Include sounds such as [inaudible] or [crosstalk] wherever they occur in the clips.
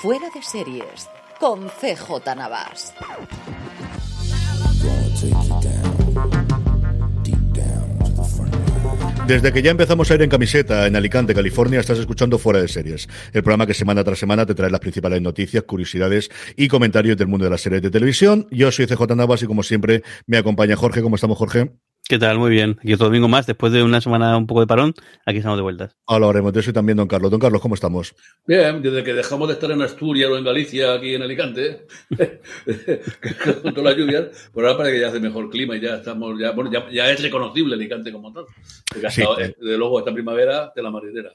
Fuera de Series con CJ Navas. Desde que ya empezamos a ir en camiseta en Alicante, California, estás escuchando Fuera de Series, el programa que semana tras semana te trae las principales noticias, curiosidades y comentarios del mundo de las series de televisión. Yo soy CJ Navas y como siempre me acompaña Jorge. ¿Cómo estamos, Jorge? ¿Qué tal? Muy bien. Aquí otro domingo más, después de una semana un poco de parón, aquí estamos de vueltas. Ahora haremos de eso y también don Carlos. Don Carlos, ¿cómo estamos? Bien, desde que dejamos de estar en Asturias o en Galicia, aquí en Alicante, [laughs] [laughs] con todas las lluvias, por ahora parece que ya hace mejor clima y ya estamos, ya, bueno, ya, ya es reconocible Alicante como tal. Porque Sí. eh, desde luego, esta primavera de la marinera.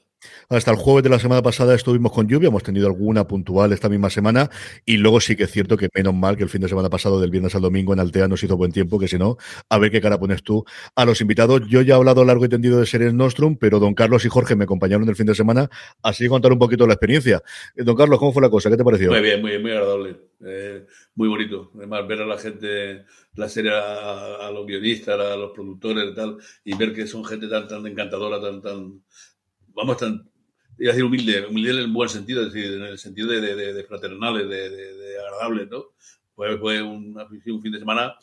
Hasta el jueves de la semana pasada estuvimos con lluvia, hemos tenido alguna puntual esta misma semana y luego sí que es cierto que menos mal que el fin de semana pasado, del viernes al domingo en Altea, nos hizo buen tiempo, que si no, a ver qué cara pones tú a los invitados. Yo ya he hablado largo y tendido de Series Nostrum, pero don Carlos y Jorge me acompañaron el fin de semana, así contar un poquito la experiencia. Eh, Don Carlos, ¿cómo fue la cosa? ¿Qué te pareció? Muy bien, muy bien, muy agradable. Eh, muy bonito. Además, ver a la gente, la serie, a, a los guionistas, a los productores y tal, y ver que son gente tan, tan encantadora, tan, tan, vamos, tan, iba a decir humilde, humilde en el buen sentido, es decir, en el sentido de, de, de- fraternales, de, de, agradables, ¿no? Fue, fue un, fin de semana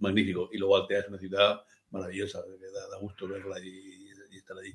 magnífico. Y luego Altea es una ciudad maravillosa, que da, gusto verla y, y estar allí.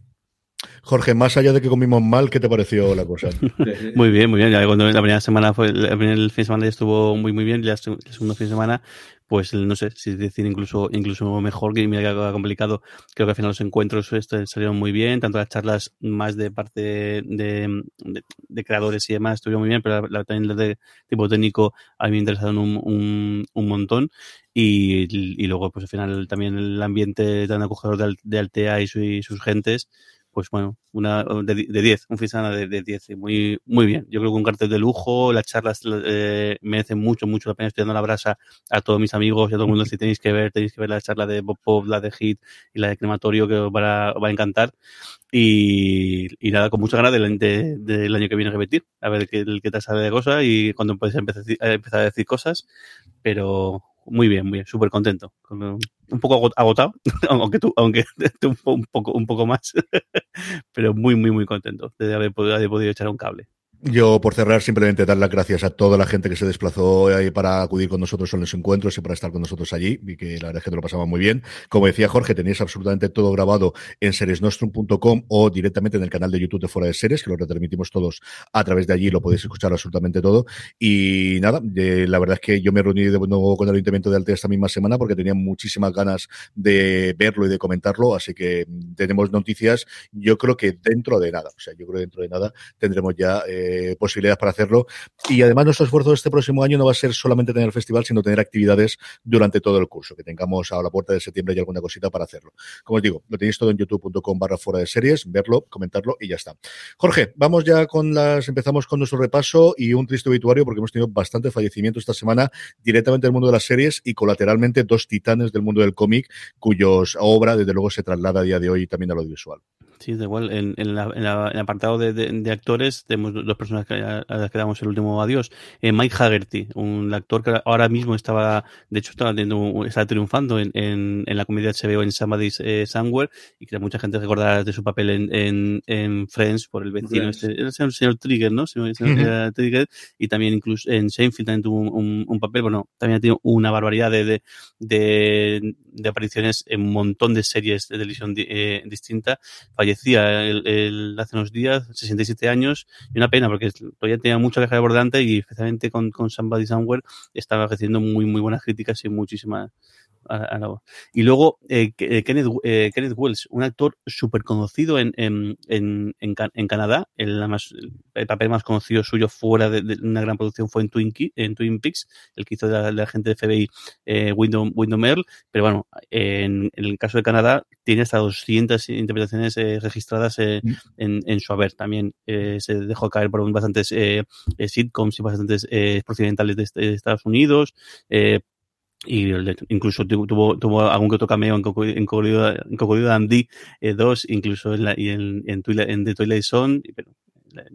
Jorge, más allá de que comimos mal, ¿qué te pareció la cosa? [laughs] Muy bien, muy bien. Ya cuando la primera semana fue, el primer fin de semana ya estuvo muy, muy bien. Y el segundo fin de semana, pues no sé si decir incluso, incluso mejor, que mira que complicado. Creo que al final los encuentros este, salieron muy bien, tanto las charlas más de parte de, de, de creadores y demás estuvieron muy bien, pero la, la, también las de tipo técnico a mí me interesaron un, un, un montón. Y, y, luego, pues al final también el ambiente tan acogedor de, de Altea y, su, y sus gentes, pues bueno, una de 10, un fin de semana de 10, muy, muy bien. Yo creo que un cartel de lujo, las charlas eh, merecen mucho, mucho la pena. Estoy dando la brasa a todos mis amigos y a todo el mundo si [laughs] tenéis que ver, tenéis que ver la charla de Bob Pop, la de Hit y la de Crematorio que os va a, os va a encantar. Y, y, nada, con mucha ganas del, de, del año que viene a repetir, a ver qué, qué te sale de cosas y cuando puedes empezar, empezar a decir cosas, pero muy bien, muy bien, súper contento. Un poco agotado, [laughs] aunque tú, aunque [laughs] tú un poco, un poco más, [laughs] pero muy, muy, muy contento de haber podido, haber podido echar un cable. Yo, por cerrar, simplemente dar las gracias a toda la gente que se desplazó ahí para acudir con nosotros en los encuentros y para estar con nosotros allí, y que la verdad es que te lo pasamos muy bien. Como decía Jorge, tenéis absolutamente todo grabado en seriesnostrum.com o directamente en el canal de YouTube de Fuera de Series, que lo retransmitimos todos a través de allí, lo podéis escuchar absolutamente todo. Y nada, eh, la verdad es que yo me reuní de nuevo con el Ayuntamiento de Altea esta misma semana porque tenía muchísimas ganas de verlo y de comentarlo, así que tenemos noticias, yo creo que dentro de nada, o sea, yo creo que dentro de nada tendremos ya... Eh, posibilidades para hacerlo. Y además nuestro esfuerzo este próximo año no va a ser solamente tener el festival, sino tener actividades durante todo el curso, que tengamos a la puerta de septiembre y alguna cosita para hacerlo. Como os digo, lo tenéis todo en youtube.com barra fuera de series, verlo, comentarlo y ya está. Jorge, vamos ya con las, empezamos con nuestro repaso y un triste obituario porque hemos tenido bastante fallecimiento esta semana directamente del mundo de las series y colateralmente dos titanes del mundo del cómic cuyos obra desde luego se traslada a día de hoy también al audiovisual. Sí, da igual. En, la, en, la, el apartado de, de, de, actores tenemos personas que, a las que damos el último adiós. Eh, Mike Haggerty, un actor que ahora mismo estaba, de hecho, estaba, teniendo, estaba triunfando en, en, en, la comedia HBO en Somebody's eh, Somewhere y que mucha gente recordará de su papel en, en, Friends por el vecino, este, el señor Trigger, ¿no? Señor, señor, -huh. Trigger, y también incluso en Seinfeld también tuvo un, un, un, papel, bueno, también ha tenido una barbaridad de, de, de apariciones en un montón de series de televisión eh, distintas. Fallecía el, el, hace unos días, 67 años, y una pena porque todavía tenía mucho que dejar por delante y especialmente con, con Somebody Somewhere estaba recibiendo muy, muy buenas críticas y muchísimas a- a la voz. Y luego eh, que- eh, Kenneth, eh, Kenneth Wells, un actor súper conocido en, en, en, en, Ca- en Canadá. El, más- el papel más conocido suyo fuera de, de una gran producción fue en Twin, en Twin Peaks, el que hizo de la, de la gente de FBI eh, Wyndham, Wyndham Earl. Pero bueno, en, el caso de Canadá, tiene hasta 200 interpretaciones eh, registradas Mm. en, en su haber. También se dejó caer por bastantes sitcoms y bastantes procedimentales de, est- de Estados Unidos. eh, y incluso tu- tuvo, tuvo algún que otro cameo en, Coco- en Cocodrilo en Cocodrilo eh, 2, incluso en, la, y en, en, Twilight, en The Twilight Zone, pero,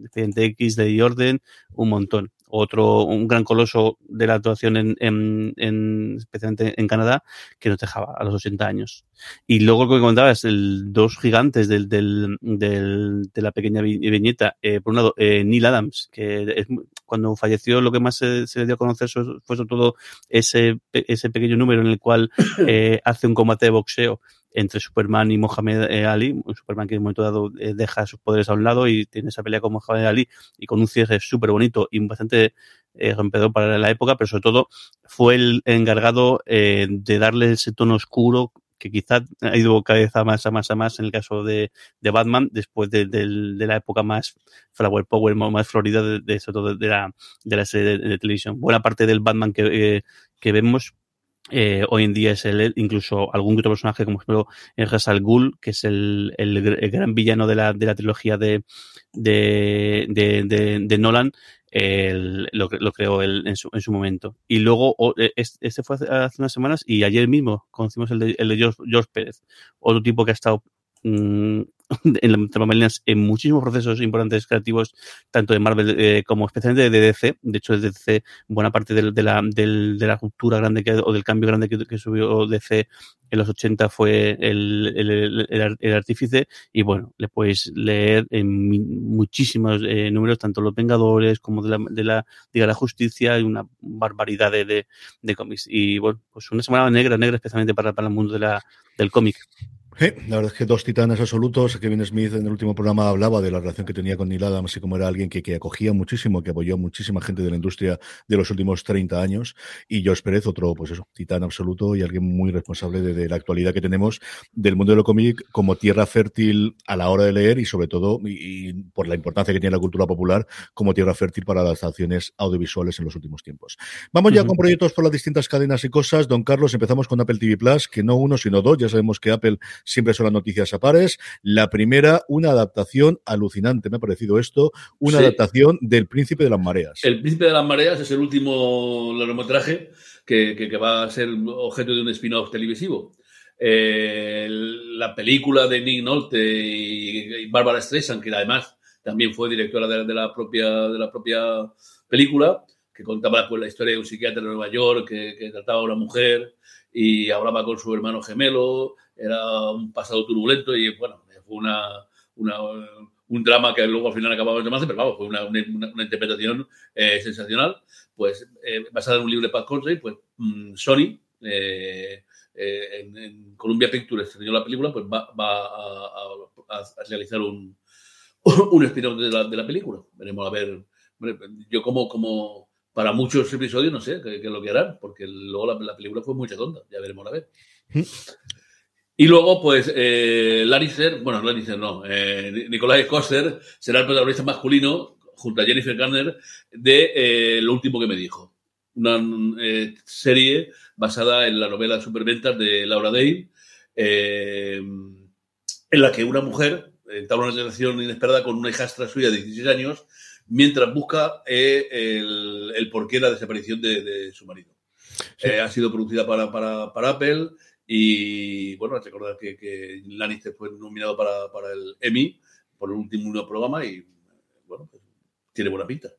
Expediente X de Jordan, un montón. Otro, un gran coloso de la actuación en, en, en- especialmente en Canadá, que nos dejaba a los 80 años. Y luego lo que comentabas, el dos gigantes del, del, del- de la pequeña vi- viñeta. Eh, por un lado, eh, Neil Adams, que es cuando falleció lo que más se, se le dio a conocer fue sobre todo ese, ese pequeño número en el cual [coughs] eh, hace un combate de boxeo entre Superman y Mohamed eh, Ali. Un Superman que en un momento dado eh, deja sus poderes a un lado y tiene esa pelea con Mohamed Ali y con un cierre súper bonito y bastante eh, rompedor para la época, pero sobre todo fue el encargado eh, de darle ese tono oscuro que quizá ha ido cada vez a más a más a más en el caso de, de Batman después de, del- de la época más flower power más florida de, de, de la, de la serie de, de televisión buena parte del Batman que, eh, que vemos eh, hoy en día es el, incluso algún otro personaje como por ejemplo el Ra's al Ghul que es el, el, gr- el gran villano de la, de la trilogía de, de, de, de, Nolan el- lo, lo creó él en su, en su momento. Y luego, es- este fue hace, unas semanas y ayer mismo conocimos el de, el de George Pérez, otro tipo que ha estado mm, [laughs] en la entre bambalinas en muchísimos procesos importantes creativos, tanto de Marvel eh, como especialmente de DC. De hecho, de DC, buena parte del- de, la, del- de la ruptura grande o del cambio grande que, subió DC en los 80 fue el, el, el- artífice. Y bueno, le podéis leer en muchísimos eh, números, tanto Los Vengadores como de la, de la Liga de la Justicia, y una barbaridad de, de, de cómics. Y bueno, pues una semana negra, negra especialmente para, para el mundo de la, del cómic. Sí, la verdad es que dos titanes absolutos. Kevin Smith en el último programa hablaba de la relación que tenía con Neil Adams y como era alguien que, que acogía muchísimo, que apoyó a muchísima gente de la industria de los últimos 30 años. Y George Pérez, otro, pues eso, titán absoluto y alguien muy responsable de, de la actualidad que tenemos del mundo de lo cómic como tierra fértil a la hora de leer y sobre todo, y, y por la importancia que tiene la cultura popular, como tierra fértil para las acciones audiovisuales en los últimos tiempos. Vamos ya con proyectos por las distintas cadenas y cosas. Don Carlos, empezamos con Apple TV Plus, que no uno, sino dos. Ya sabemos que Apple siempre son las noticias a pares. La primera, una adaptación alucinante, me ha parecido esto, una Sí. adaptación del Príncipe de las Mareas. El Príncipe de las Mareas es el último largometraje que, que- que va a ser objeto de un spin-off televisivo. Eh, la película de Nick Nolte y, y Barbara Streisand, que además también fue directora de, de la, propia, de la propia película, que contaba pues, la historia de un psiquiatra en Nueva York que, que trataba a una mujer y hablaba con su hermano gemelo, era un pasado turbulento y bueno, fue una, una, un drama que luego al final acababa de tomarse, pero vamos, fue una, una, una interpretación eh, sensacional. Pues eh, basada en un libro de Pat Conroy, pues mm, Sony, eh, eh, en, en, Columbia Pictures estrenó la película, pues va, va a, a, a, realizar un, un spin-off de la, de la película. Veremos a ver. Yo como, como para muchos episodios no sé qué, es lo que harán, porque luego la, la, película fue muy redonda, ya veremos a ver. Y luego, pues, eh, Lannister, bueno, Lannister no, eh, Nicolás Coster será el protagonista masculino, junto a Jennifer Garner, de eh, Lo último que me dijo. Una eh, serie basada en la novela Superventas de Laura Day, eh, en la que una mujer entabla una relación inesperada con una hijastra suya de 16 años, mientras busca el, el porqué de la desaparición de, de su marido. Sí. ha sido producida para, para, para Apple. Y bueno, recordar que, que Lannister fue nominado para, para, el Emmy por el último programa y bueno, pues, tiene buena pinta.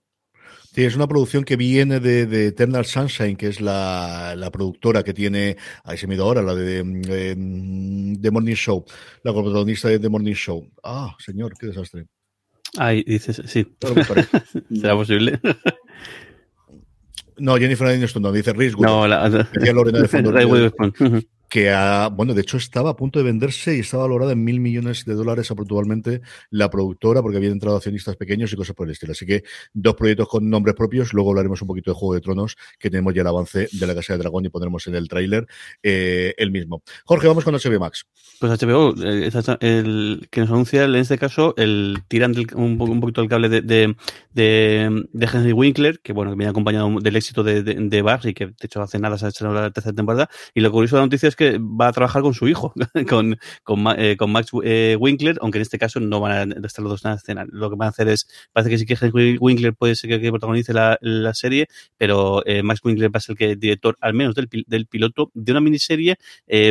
Sí, es una producción que viene de, de Eternal Sunshine, que es la, la, productora que tiene, ahí se me ahora, la de, de, de Morning Show, la protagonista de The Morning Show. Ah, señor, qué desastre. Ahí dices, sí. [laughs] ¿Será posible? No, Jennifer Aniston no, dice Reese No, la, decía Lorena de fondo. [laughs] que, ha, bueno, de hecho estaba a punto de venderse y estaba valorada en mil millones de dólares aproximadamente la productora, porque había entrado accionistas pequeños y cosas por el estilo. Así que dos proyectos con nombres propios, luego hablaremos un poquito de Juego de Tronos, que tenemos ya el avance de la Casa de Dragón y pondremos en el tráiler eh, el mismo. Jorge, vamos con HBO Max. Pues HBO, eh, el que nos anuncia en este caso el tirando un, un, poquito el cable de, de, de, de, Henry Winkler, que bueno, que viene acompañado del éxito de, de, de Barry, que de hecho hace nada se ha hecho la tercera temporada. Y lo curioso de la noticia es que va a trabajar con su hijo, [laughs] con, con, eh, Max eh, Winkler, aunque en este caso no van a estar los dos en la escena. Lo que van a hacer es, parece que sí que Winkler puede ser que, que protagonice la, la, serie, pero eh, Max Winkler va a ser el que director, al menos del, del piloto, de una miniserie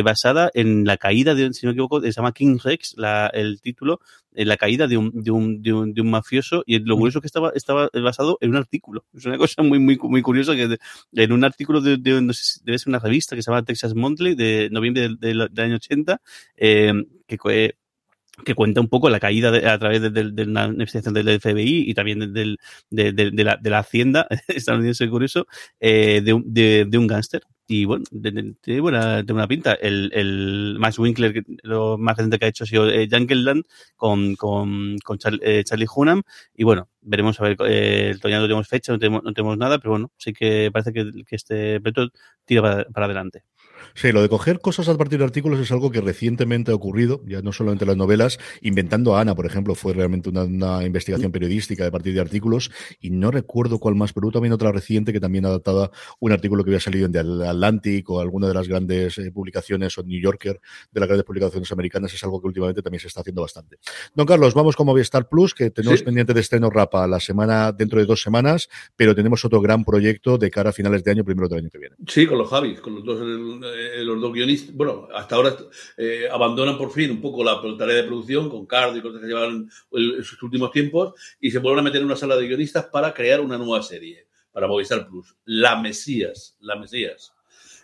basada en la caída de, si no me equivoco, se llama King Rex, la, el título, en la caída de un, de un, de un, de un mafioso, y lo curioso es que estaba, estaba basado en un artículo. Es una cosa muy, muy, muy curiosa que en un artículo de, de, no sé, debe ser una revista que se llama Texas Monthly de noviembre del, del, del año 80, eh, que que cuenta un poco la caída de, a través de, de, de, una investigación del FBI y también de, de la, de, la, Hacienda [laughs] estadounidense curioso eh, de, de, de un gángster. Y bueno, tiene buena, de una pinta. El, el Max Winkler, lo más reciente que ha hecho ha sido eh, Land con, con, con Char, eh, Charlie Hunnam. Y bueno, veremos a ver, eh, todavía no tenemos fecha, no tenemos, no tenemos nada, pero bueno, sí que parece que, que este proyecto tira para, para adelante. Sí, lo de coger cosas a partir de artículos es algo que recientemente ha ocurrido, ya no solamente las novelas, inventando a Ana, por ejemplo, fue realmente una, una investigación periodística de partir de artículos, y no recuerdo cuál más, pero también otra reciente que también adaptaba un artículo que había salido en The Atlantic o alguna de las grandes eh, publicaciones o New Yorker de las grandes publicaciones americanas, es algo que últimamente también se está haciendo bastante. Don Carlos, vamos con Movistar Plus, que tenemos sí. pendiente de estreno Rapa la semana, dentro de dos semanas, pero tenemos otro gran proyecto de cara a finales de año, primero del año que viene. Sí, con los Javis, con los dos, eh, los dos guionistas, bueno, hasta ahora eh, abandonan por fin un poco la tarea de producción con Card y cosas que llevan en sus últimos tiempos y se vuelven a meter en una sala de guionistas para crear una nueva serie para Movistar Plus, La Mesías, La Mesías.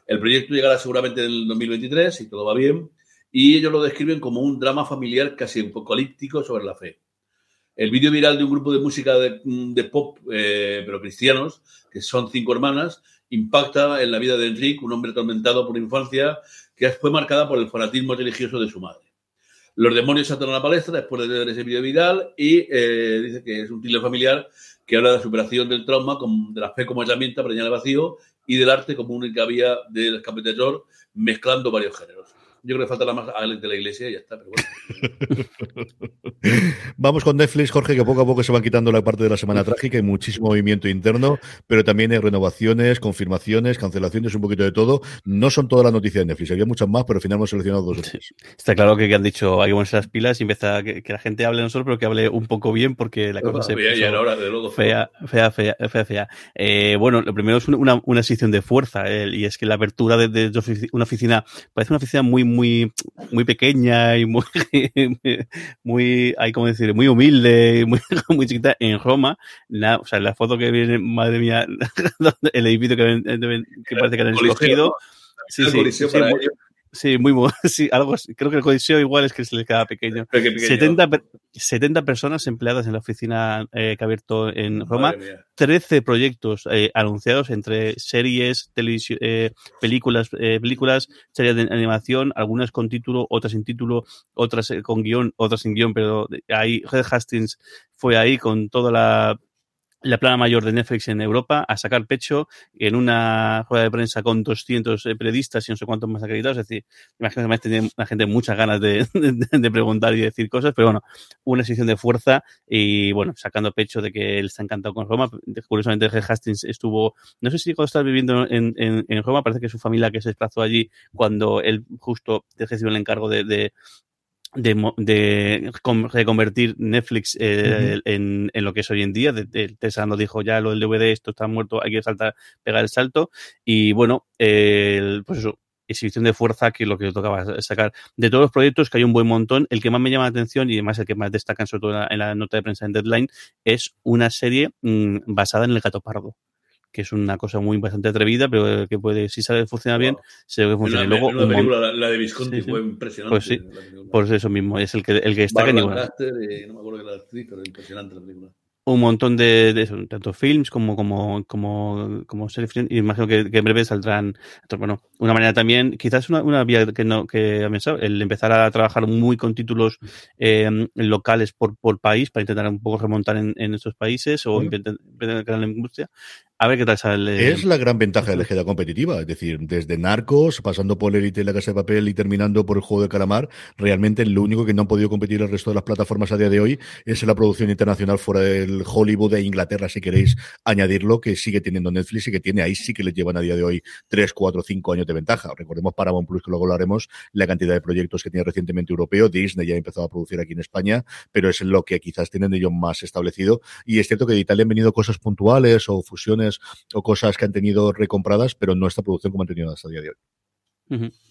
El proyecto llegará seguramente en el 2023, si todo va bien, y ellos lo describen como un drama familiar casi apocalíptico sobre la fe. El vídeo viral de un grupo de música de, de pop, eh, pero cristianos, que son cinco hermanas, impacta en la vida de Enrique, un hombre atormentado por infancia que fue marcada por el fanatismo religioso de su madre. Los demonios saltan a la palestra después de ver ese vídeo viral y eh, dice que es un thriller familiar que habla de la superación del trauma, con, de la fe como herramienta para llenar el vacío y del arte como única vía del escape mezclando varios géneros. Yo creo que falta la más a de la iglesia y ya está, pero bueno. [laughs] Vamos con Netflix, Jorge, que poco a poco se van quitando la parte de la semana trágica, hay muchísimo movimiento interno, pero también hay renovaciones, confirmaciones, cancelaciones, un poquito de todo. No son todas las noticias de Netflix, había muchas más, pero al final hemos seleccionado dos o tres. Está claro que, que han dicho, hay que ponerse las pilas y empezar a que, que, la gente hable no solo, pero que hable un poco bien, porque la cosa se fea, ahora, de luego, fea, fea, fea, fea, fea. Eh, bueno, lo primero es una, una sección de fuerza, eh, y es que la apertura de, de, una oficina, parece una oficina muy, muy, muy pequeña y muy, [laughs] muy, hay como decir, muy humilde, [laughs] muy, muy chiquita en Roma. La, o sea, la foto que viene, madre mía, [laughs] el edificio que, que parece que han escogido. Sí, sí, sí, muy, sí, muy, [laughs] sí, algo. Creo que el codiseo igual es que se le queda pequeño. pequeño. 70, 70 personas empleadas en la oficina eh, que ha abierto en Roma. 13 proyectos eh, anunciados entre series, televisión, eh, películas, eh, películas, series de animación, algunas con título, otras sin título, otras con guion, otras sin guion, pero ahí Red Hastings fue ahí con toda la la plana mayor de Netflix en Europa a sacar pecho en una rueda de prensa con 200 periodistas y no sé cuántos más acreditados. Es decir, imagino que tiene la gente muchas ganas [laughs] de, preguntar y decir cosas, pero bueno, una sección de fuerza y bueno, sacando pecho de que él está encantado con Roma. Curiosamente, Red Hastings estuvo, no sé si cuando estaba viviendo en, en, en, Roma, parece que su familia que se desplazó allí cuando él justo recibió el encargo de, de de, de reconvertir Netflix eh, uh -huh. en, en, lo que es hoy en día. De, de, Tesla nos dijo ya lo del DVD, esto está muerto, hay que saltar, pegar el salto. Y bueno, eh, pues eso, exhibición de fuerza, que es lo que tocaba sacar. De todos los proyectos, que hay un buen montón, el que más me llama la atención y además el que más destacan, sobre todo en la, en la nota de prensa en Deadline, es una serie mmm, basada en el gato pardo que es una cosa muy bastante atrevida, pero que puede, si sabe funcionar bien, se ve que funciona. La, luego, la, película, la, la, de Visconti sí, sí. fue impresionante. Pues sí, por eso mismo, es el que, el que destaca. Caster, eh, no me acuerdo de la actriz, pero impresionante la película. un montón de, de eso, tanto films como como como como series y imagino que, que en breve saldrán bueno una manera también quizás una, una vía que no que ha pensado el empezar a trabajar muy con títulos eh, locales por, por país para intentar un poco remontar en, en estos países o Bueno. intentar intentar crear la industria a ver qué tal sale Es la gran ventaja de la ejida competitiva, es decir, desde Narcos, pasando por Elite la Casa de Papel y terminando por el juego de calamar, realmente lo único que no han podido competir el resto de las plataformas a día de hoy es la producción internacional fuera del Hollywood de Inglaterra, si queréis añadirlo, que sigue teniendo Netflix y que tiene ahí sí que les llevan a día de hoy 3, 4, 5 años de ventaja. Recordemos Paramount Plus, que luego lo haremos, la cantidad de proyectos que tiene recientemente europeo, Disney ya ha empezado a producir aquí en España, pero es lo que quizás tienen ellos más establecido. Y es cierto que de Italia han venido cosas puntuales o fusiones o cosas que han tenido recompradas, pero no esta producción como han tenido hasta el día de hoy.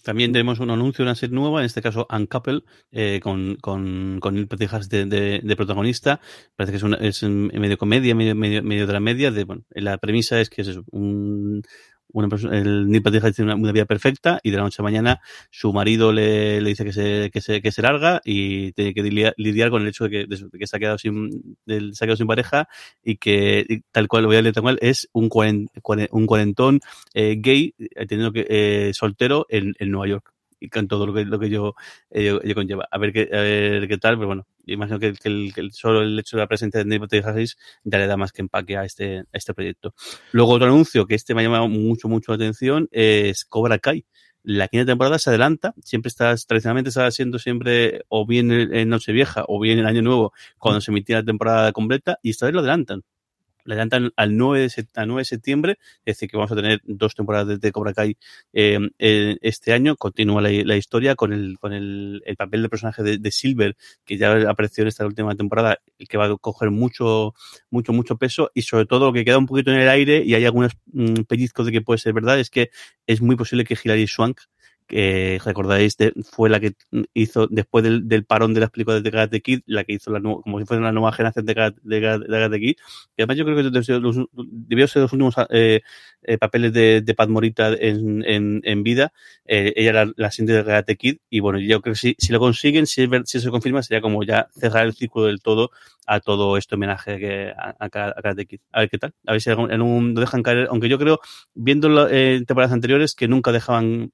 También tenemos un anuncio, una serie nueva, en este caso Uncouple, eh, con, con, con de, de, protagonista. Parece que es, una, es medio comedia, medio, medio, de la media. De, bueno, la premisa es que es un, una persona, el Neil Patrick tiene una, vida perfecta y de la noche a mañana su marido le, le dice que se, que, se, que se larga y tiene que lidiar, con el hecho de que, de, que se, ha quedado sin, se ha quedado sin pareja y que tal cual lo voy a leer tal cual es un, cuarent, un cuarentón eh, gay eh, teniendo que eh, soltero en, en Nueva York y con todo lo que, lo que yo, eh, yo conlleva. A ver qué, a ver qué tal, pero bueno, imagino que, que, el, que el, solo el hecho de la presencia de Neil Harris ya le da más que empaque a este, a este proyecto. Luego otro anuncio que este me ha llamado mucho, mucho la atención es Cobra Kai. La quinta temporada se adelanta, siempre estás, tradicionalmente está siendo siempre o bien en Nochevieja o bien en Año Nuevo cuando se emitía la temporada completa y esta vez lo adelantan le adelantan al 9 de, al 9 de septiembre, es decir, que vamos a tener dos temporadas de, Cobra Kai eh, eh, este año. Continúa la, la, historia con el, con el, el papel de personaje de, Silver, que ya apareció en esta última temporada, y que va a coger mucho, mucho, mucho peso, y sobre todo lo que queda un poquito en el aire, y hay algunos mmm, pellizcos de que puede ser verdad, es que es muy posible que Hilary Swank que recordáis de, fue la que hizo después del, del, parón de las películas de Karate Kid, la que hizo la como si fuera una nueva generación de Karate, Kid, que además yo creo que debió, ser los últimos eh, eh, papeles de, de Pat Morita en, en, en vida, eh, ella era la siguiente de Karate Kid, y bueno, yo creo que si, si lo consiguen, si, se confirma, sería como ya cerrar el círculo del todo a todo este homenaje que, a, a, Kid. A ver qué tal, a ver si en un, lo dejan caer, aunque yo creo, viendo la, eh, temporadas anteriores, que nunca dejaban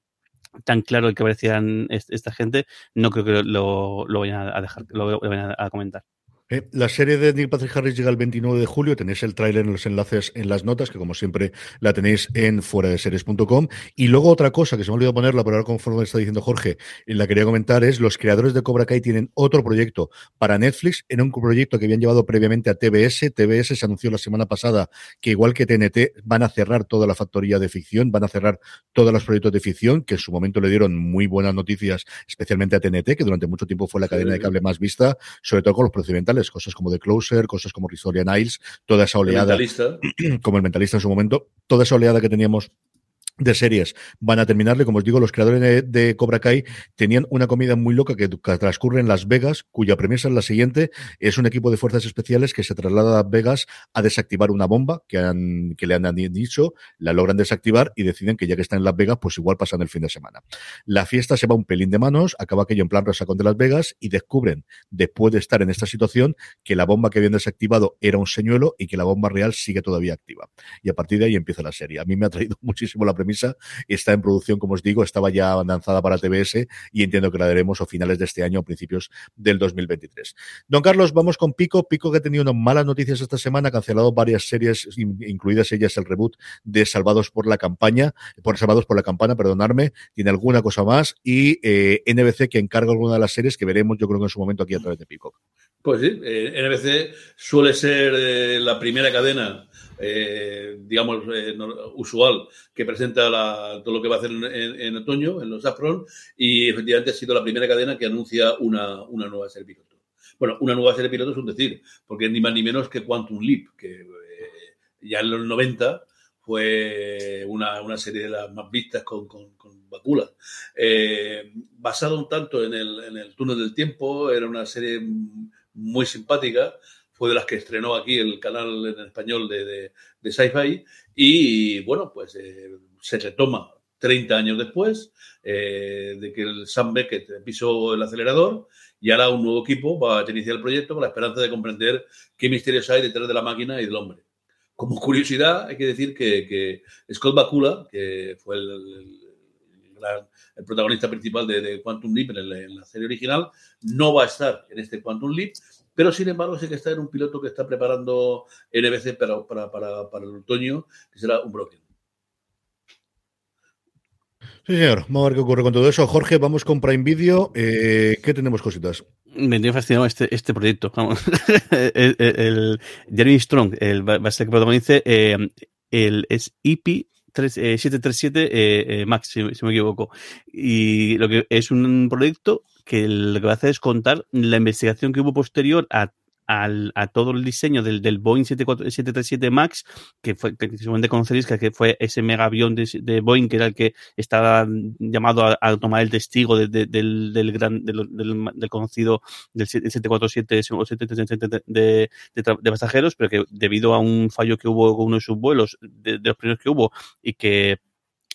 tan claro el que parecían esta gente, no creo que lo, lo vayan a dejar, lo vayan a comentar. Eh, la serie de Neil Patrick Harris llega el 29 de julio. Tenéis el tráiler en los enlaces en las notas, que como siempre la tenéis en fuera de series.com. Y luego otra cosa que se me ha olvidado ponerla, pero ahora conforme está diciendo Jorge, y la quería comentar, es los creadores de Cobra Kai tienen otro proyecto para Netflix. Era un proyecto que habían llevado previamente a TBS. TBS se anunció la semana pasada que igual que TNT van a cerrar toda la factoría de ficción, van a cerrar todos los proyectos de ficción, que en su momento le dieron muy buenas noticias, especialmente a TNT, que durante mucho tiempo fue la cadena de cable más vista, sobre todo con los procedimentales cosas como The Closer, cosas como Ristoria Niles, toda esa oleada, el mentalista. [clears throat] como el mentalista en su momento, toda esa oleada que teníamos de series van a terminarle. Como os digo, los creadores de, Cobra Kai tenían una comida muy loca que transcurre en Las Vegas, cuya premisa es la siguiente. Es un equipo de fuerzas especiales que se traslada a Las Vegas a desactivar una bomba que, han, que le han dicho, la logran desactivar y deciden que ya que están en Las Vegas, pues igual pasan el fin de semana. La fiesta se va un pelín de manos, acaba aquello en plan resacón de Las Vegas y descubren, después de estar en esta situación, que la bomba que habían desactivado era un señuelo y que la bomba real sigue todavía activa. Y a partir de ahí empieza la serie. A mí me ha traído [laughs] muchísimo la premisa Está en producción, como os digo, estaba ya lanzada para TBS y entiendo que la daremos a finales de este año o principios del 2023. Don Carlos, vamos con Pico. Pico que ha tenido unas malas noticias esta semana, ha cancelado varias series, incluidas ellas el reboot de Salvados por la campaña, por Salvados por la campana, perdonarme, tiene alguna cosa más y eh, NBC que encarga alguna de las series que veremos yo creo que en su momento aquí a través de Pico. Pues sí, eh, NBC suele ser eh, la primera cadena eh, digamos, eh, usual que presenta todo lo que va a hacer en, otoño, en los Saffron, y efectivamente ha sido la primera cadena que anuncia una, una nueva serie piloto. Bueno, una nueva serie piloto es un decir, porque ni más ni menos que Quantum Leap, que eh, ya en los 90 fue una, una serie de las más vistas con, con, con Bakula. Basado un tanto en el, en el túnel del tiempo, era una serie muy simpática, fue de las que estrenó aquí el canal en español de, de, de Sci-Fi y bueno, pues eh, se retoma 30 años después eh, de que el Sam Beckett pisó el acelerador y ahora un nuevo equipo va a iniciar el proyecto con la esperanza de comprender qué misterios hay detrás de la máquina y del hombre. Como curiosidad, hay que decir que, que Scott Bakula, que fue el, el- protagonista principal de, Quantum Leap en la serie original, no va a estar en este Quantum Leap, pero sin embargo sí que está en un piloto que está preparando NBC para, para, para, para el otoño, que será un Broken. Sí, señor. Vamos a ver qué ocurre con todo eso. Jorge, vamos con Prime Video. Eh, ¿Qué tenemos cositas? Me tiene fascinado este, este proyecto. Vamos. [laughs] el, el- el Jeremy Strong el, va a ser que protagonice. eh, el, es EP 3, eh, 737 eh, eh, Max, si, si me equivoco. Y lo que es un proyecto que lo que hacer es contar la investigación que hubo posterior a, al- a todo el diseño del, del Boeing 74 737 Max, que fue, que seguramente conoceréis, que, fue ese mega avión de, de Boeing, que era el que estaba llamado a, tomar el testigo de- de- del, del gran, del, del- conocido del 747 o 737 de, pasajeros, pero que debido a un fallo que hubo con uno de sus vuelos, de, los primeros que hubo, y que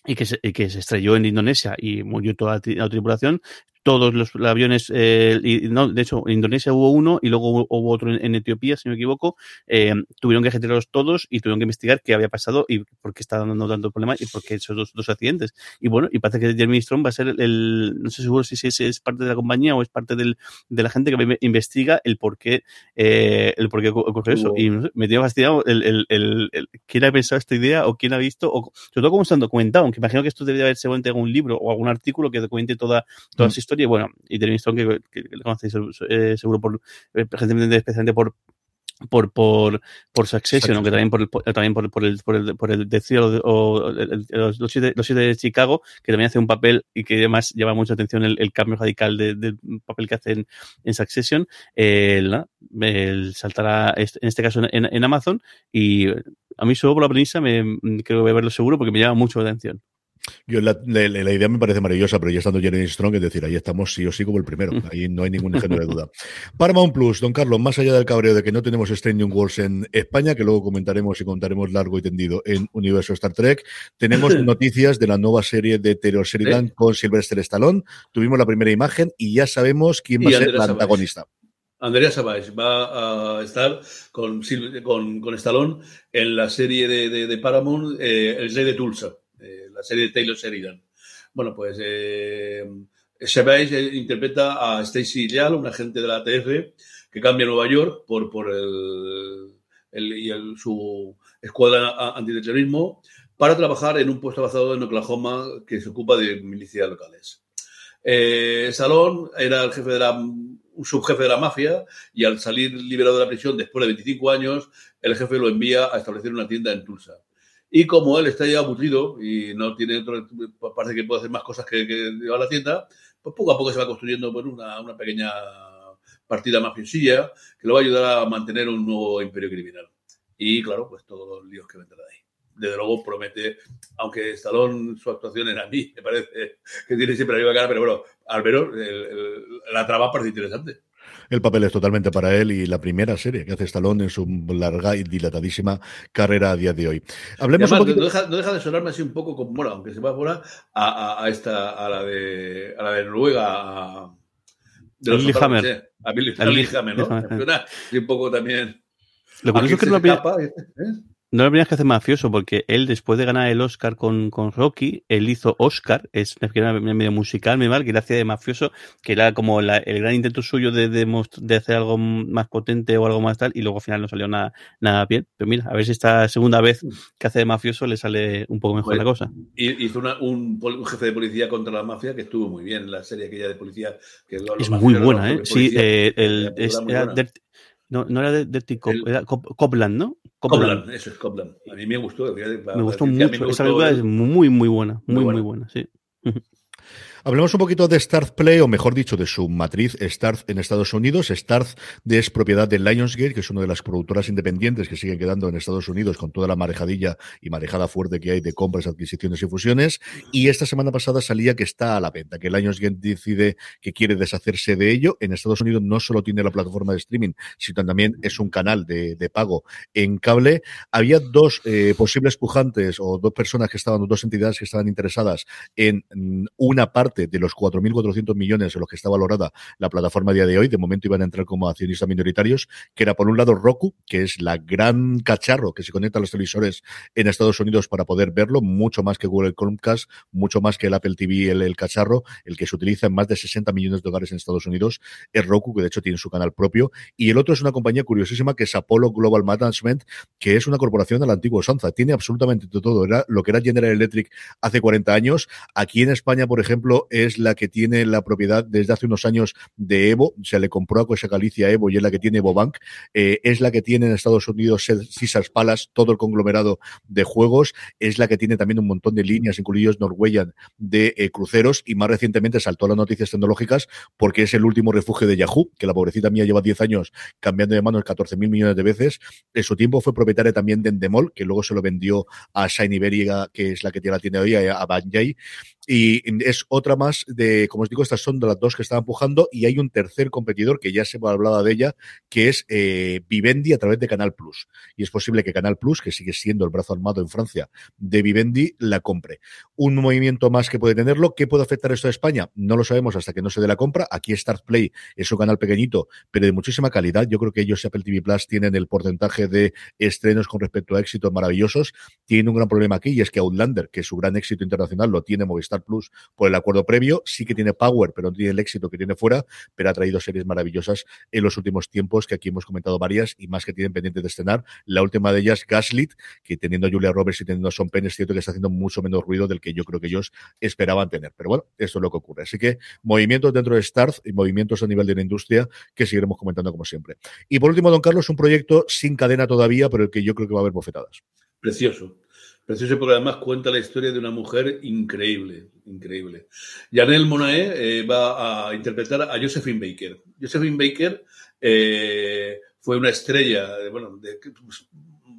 y que, se, y que se estrelló en Indonesia y murió toda la tripulación. Todos los aviones, eh, y, no, de hecho, en Indonesia hubo uno y luego hubo, hubo otro en, en Etiopía, si no me equivoco. Eh, tuvieron que retirarlos todos y tuvieron que investigar qué había pasado y por qué estaba dando tanto problema y por qué esos dos, dos accidentes. Y bueno, y parece que Jeremy Strong va a ser el, el- no sé seguro si es, es parte de la compañía o es parte del, de la gente que investiga el por qué, eh, el por qué ocu- ocurrió eso. Y me tiene fastidiado el, el, el, el- quién ha pensado esta idea o quién ha visto, o sobre todo cómo se han documentado, aunque imagino que esto debería haber seguramente algún libro o algún artículo que documente toda, toda Mm. Historia. Y bueno, y Strong, que, que, que lo conocéis eh, seguro por, eh, especialmente por por por por Succession, aunque también por el por- también por, por el por el por el de Cielo o el- los, los siete, los siete de Chicago que también hace un papel y que además llama mucha atención el, el cambio radical de- del papel que hace en, en Succession el, el saltará en este caso en, en Amazon y a mí solo por la premisa me creo que voy a verlo seguro porque me llama mucho la atención Yo la, la- la idea me parece maravillosa, pero ya estando Jeremy Strong, es decir, ahí estamos sí o sí como el primero. Ahí no hay ningún género de duda. [laughs] Paramount Plus, don Carlos, más allá del cabreo de que no tenemos Stranger Wars en España, que luego comentaremos y contaremos largo y tendido en Universo Star Trek, tenemos [laughs] noticias de la nueva serie de Terror Sheridan con Sylvester Stallone. Tuvimos la primera imagen y ya sabemos quién va a ser la antagonista. Andrea Savage va a estar con, con, con Stallone en la serie de, de- de Paramount, eh, El Rey de Tulsa, eh, la serie de Taylor Sheridan. Bueno, pues eh, interpreta a Stacy Leal, un agente de la ATF que cambia a Nueva York por, por el, y el- su escuadra antiterrorismo para trabajar en un puesto basado en Oklahoma que se ocupa de milicias locales. Eh, Salón era el jefe de la, un subjefe de la mafia y al salir liberado de la prisión después de 25 años, el jefe lo envía a establecer una tienda en Tulsa. Y como él está ya aburrido y no tiene otro, parece que puede hacer más cosas que, que llevar la tienda, pues poco a poco se va construyendo pues, una, una pequeña partida mafiosilla que lo va a ayudar a mantener un nuevo imperio criminal. Y claro, pues todos los líos que vendrán ahí. Desde luego promete, aunque Stallone, su actuación era a mí, me parece que tiene siempre la misma cara, pero bueno, al verlo, el- el- la trama parece interesante. El papel es totalmente para él y la primera serie que hace Stallone en su larga y dilatadísima carrera a día de hoy. Hablemos además, un poquito. no, deja, no deja de sonarme así un poco como, bueno, aunque se va fuera, a, a, a esta, a la de, a la de Noruega, a, de A Billy Hammer. ¿eh? A Billy, Hammer, ¿no? Hammer. Suena Y un poco también. lo curioso es que no la, ¿eh? No primera vez que hace mafioso porque él después de ganar el Oscar con, con Rocky él hizo Oscar es una medio musical me mal que él hacía de mafioso que era como la- el gran intento suyo de, de, hacer algo más potente o algo más tal y luego al final no salió nada, nada bien pero mira a ver si esta segunda vez que hace de mafioso le sale un poco mejor la cosa hizo una- un, jefe de policía contra la mafia que estuvo muy bien, la serie aquella de policía. Que es muy buena, ¿eh? Sí, eh, el, es- era. Dirty- no, no era de Cop, El- era Cop- Copland, ¿no? Copland, eso es Copland. A mí me gustó. Me gustó mucho. Esa película el- es muy, muy buena. Muy, Muy buena, sí. Hablemos un poquito de Starz Play, o mejor dicho, de su matriz Starz en Estados Unidos. Starz es propiedad de Lionsgate, que es una de las productoras independientes que siguen quedando en Estados Unidos con toda la marejadilla y marejada fuerte que hay de compras, adquisiciones y fusiones. Y esta semana pasada salía que está a la venta, que Lionsgate decide que quiere deshacerse de ello. En Estados Unidos no solo tiene la plataforma de streaming, sino también es un canal de, pago en cable. Había dos eh, posibles pujantes o dos personas que estaban, dos entidades que estaban interesadas en mm, una parte de los 4.400 millones en los que está valorada la plataforma a día de hoy. De momento iban a entrar como accionistas minoritarios, que era por un lado Roku, que es la gran cacharro que se conecta a los televisores en Estados Unidos para poder verlo, mucho más que Google Chromecast, mucho más que el Apple TV, el, el cacharro, el que se utiliza en más de 60 millones de hogares en Estados Unidos, es Roku, que de hecho tiene su canal propio. Y el otro es una compañía curiosísima que es Apollo Global Management, que es una corporación de la antigua usanza. Tiene absolutamente todo. Era lo que era General Electric hace 40 años. Aquí en España, por ejemplo, es la que tiene la propiedad desde hace unos años de Evo. Se le compró a Cosa Galicia Evo y es la que tiene Evo Bank. Eh, es la que tiene en Estados Unidos Caesars Palace, todo el conglomerado de juegos. Es la que tiene también un montón de líneas, incluidos Norwegian, de eh, cruceros. Y más recientemente saltó a las noticias tecnológicas porque es el último refugio de Yahoo, que la pobrecita mía lleva 10 años cambiando de manos 14 mil millones de veces. En su tiempo fue propietaria también de Endemol, que luego se lo vendió a Shiny Beriga, que es la que la tiene hoy, a Banjay. Y es otra más de, como os digo, estas son de las dos que están empujando y hay un tercer competidor que ya se hablaba de ella, que es eh, Vivendi a través de Canal Plus. Y es posible que Canal Plus, que sigue siendo el brazo armado en Francia de Vivendi, la compre. Un movimiento más que puede tenerlo. ¿Qué puede afectar esto a España? No lo sabemos hasta que no se dé la compra. Aquí Start Play es un canal pequeñito, pero de muchísima calidad. Yo creo que ellos, Apple TV Plus, tienen el porcentaje de estrenos con respecto a éxitos maravillosos. Tienen un gran problema aquí y es que Outlander, que su gran éxito internacional lo tiene Movistar Plus por el acuerdo previo. Sí que tiene power, pero no tiene el éxito que tiene fuera, pero ha traído series maravillosas en los últimos tiempos, que aquí hemos comentado varias y más que tienen pendientes de estrenar. La última de ellas, Gaslit, que teniendo a Julia Roberts y teniendo a Sean Penn, es cierto que está haciendo mucho menos ruido del que yo creo que ellos esperaban tener. Pero bueno, esto es lo que ocurre. Así que movimientos dentro de Starz y movimientos a nivel de la industria que seguiremos comentando como siempre. Y por último, don Carlos, un proyecto sin cadena todavía, pero el que yo creo que va a haber bofetadas. Precioso. Precioso porque además cuenta la historia de una mujer increíble, increíble. Janelle Monae eh, va a interpretar a Josephine Baker. Josephine Baker eh, fue una estrella, de, bueno, de,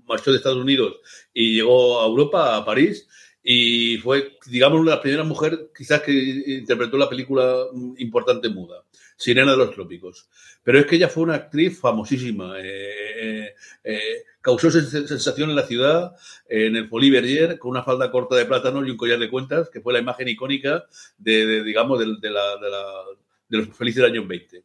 marchó de Estados Unidos y llegó a Europa, a París, y fue, digamos, la primera mujer quizás que interpretó la película importante muda, Sirena de los Trópicos. Pero es que ella fue una actriz famosísima. Eh, eh, causó sensación en la ciudad, en el Folie Berger, con una falda corta de plátano y un collar de cuentas, que fue la imagen icónica de, de digamos, de, de, la, de, la, de los felices años 20.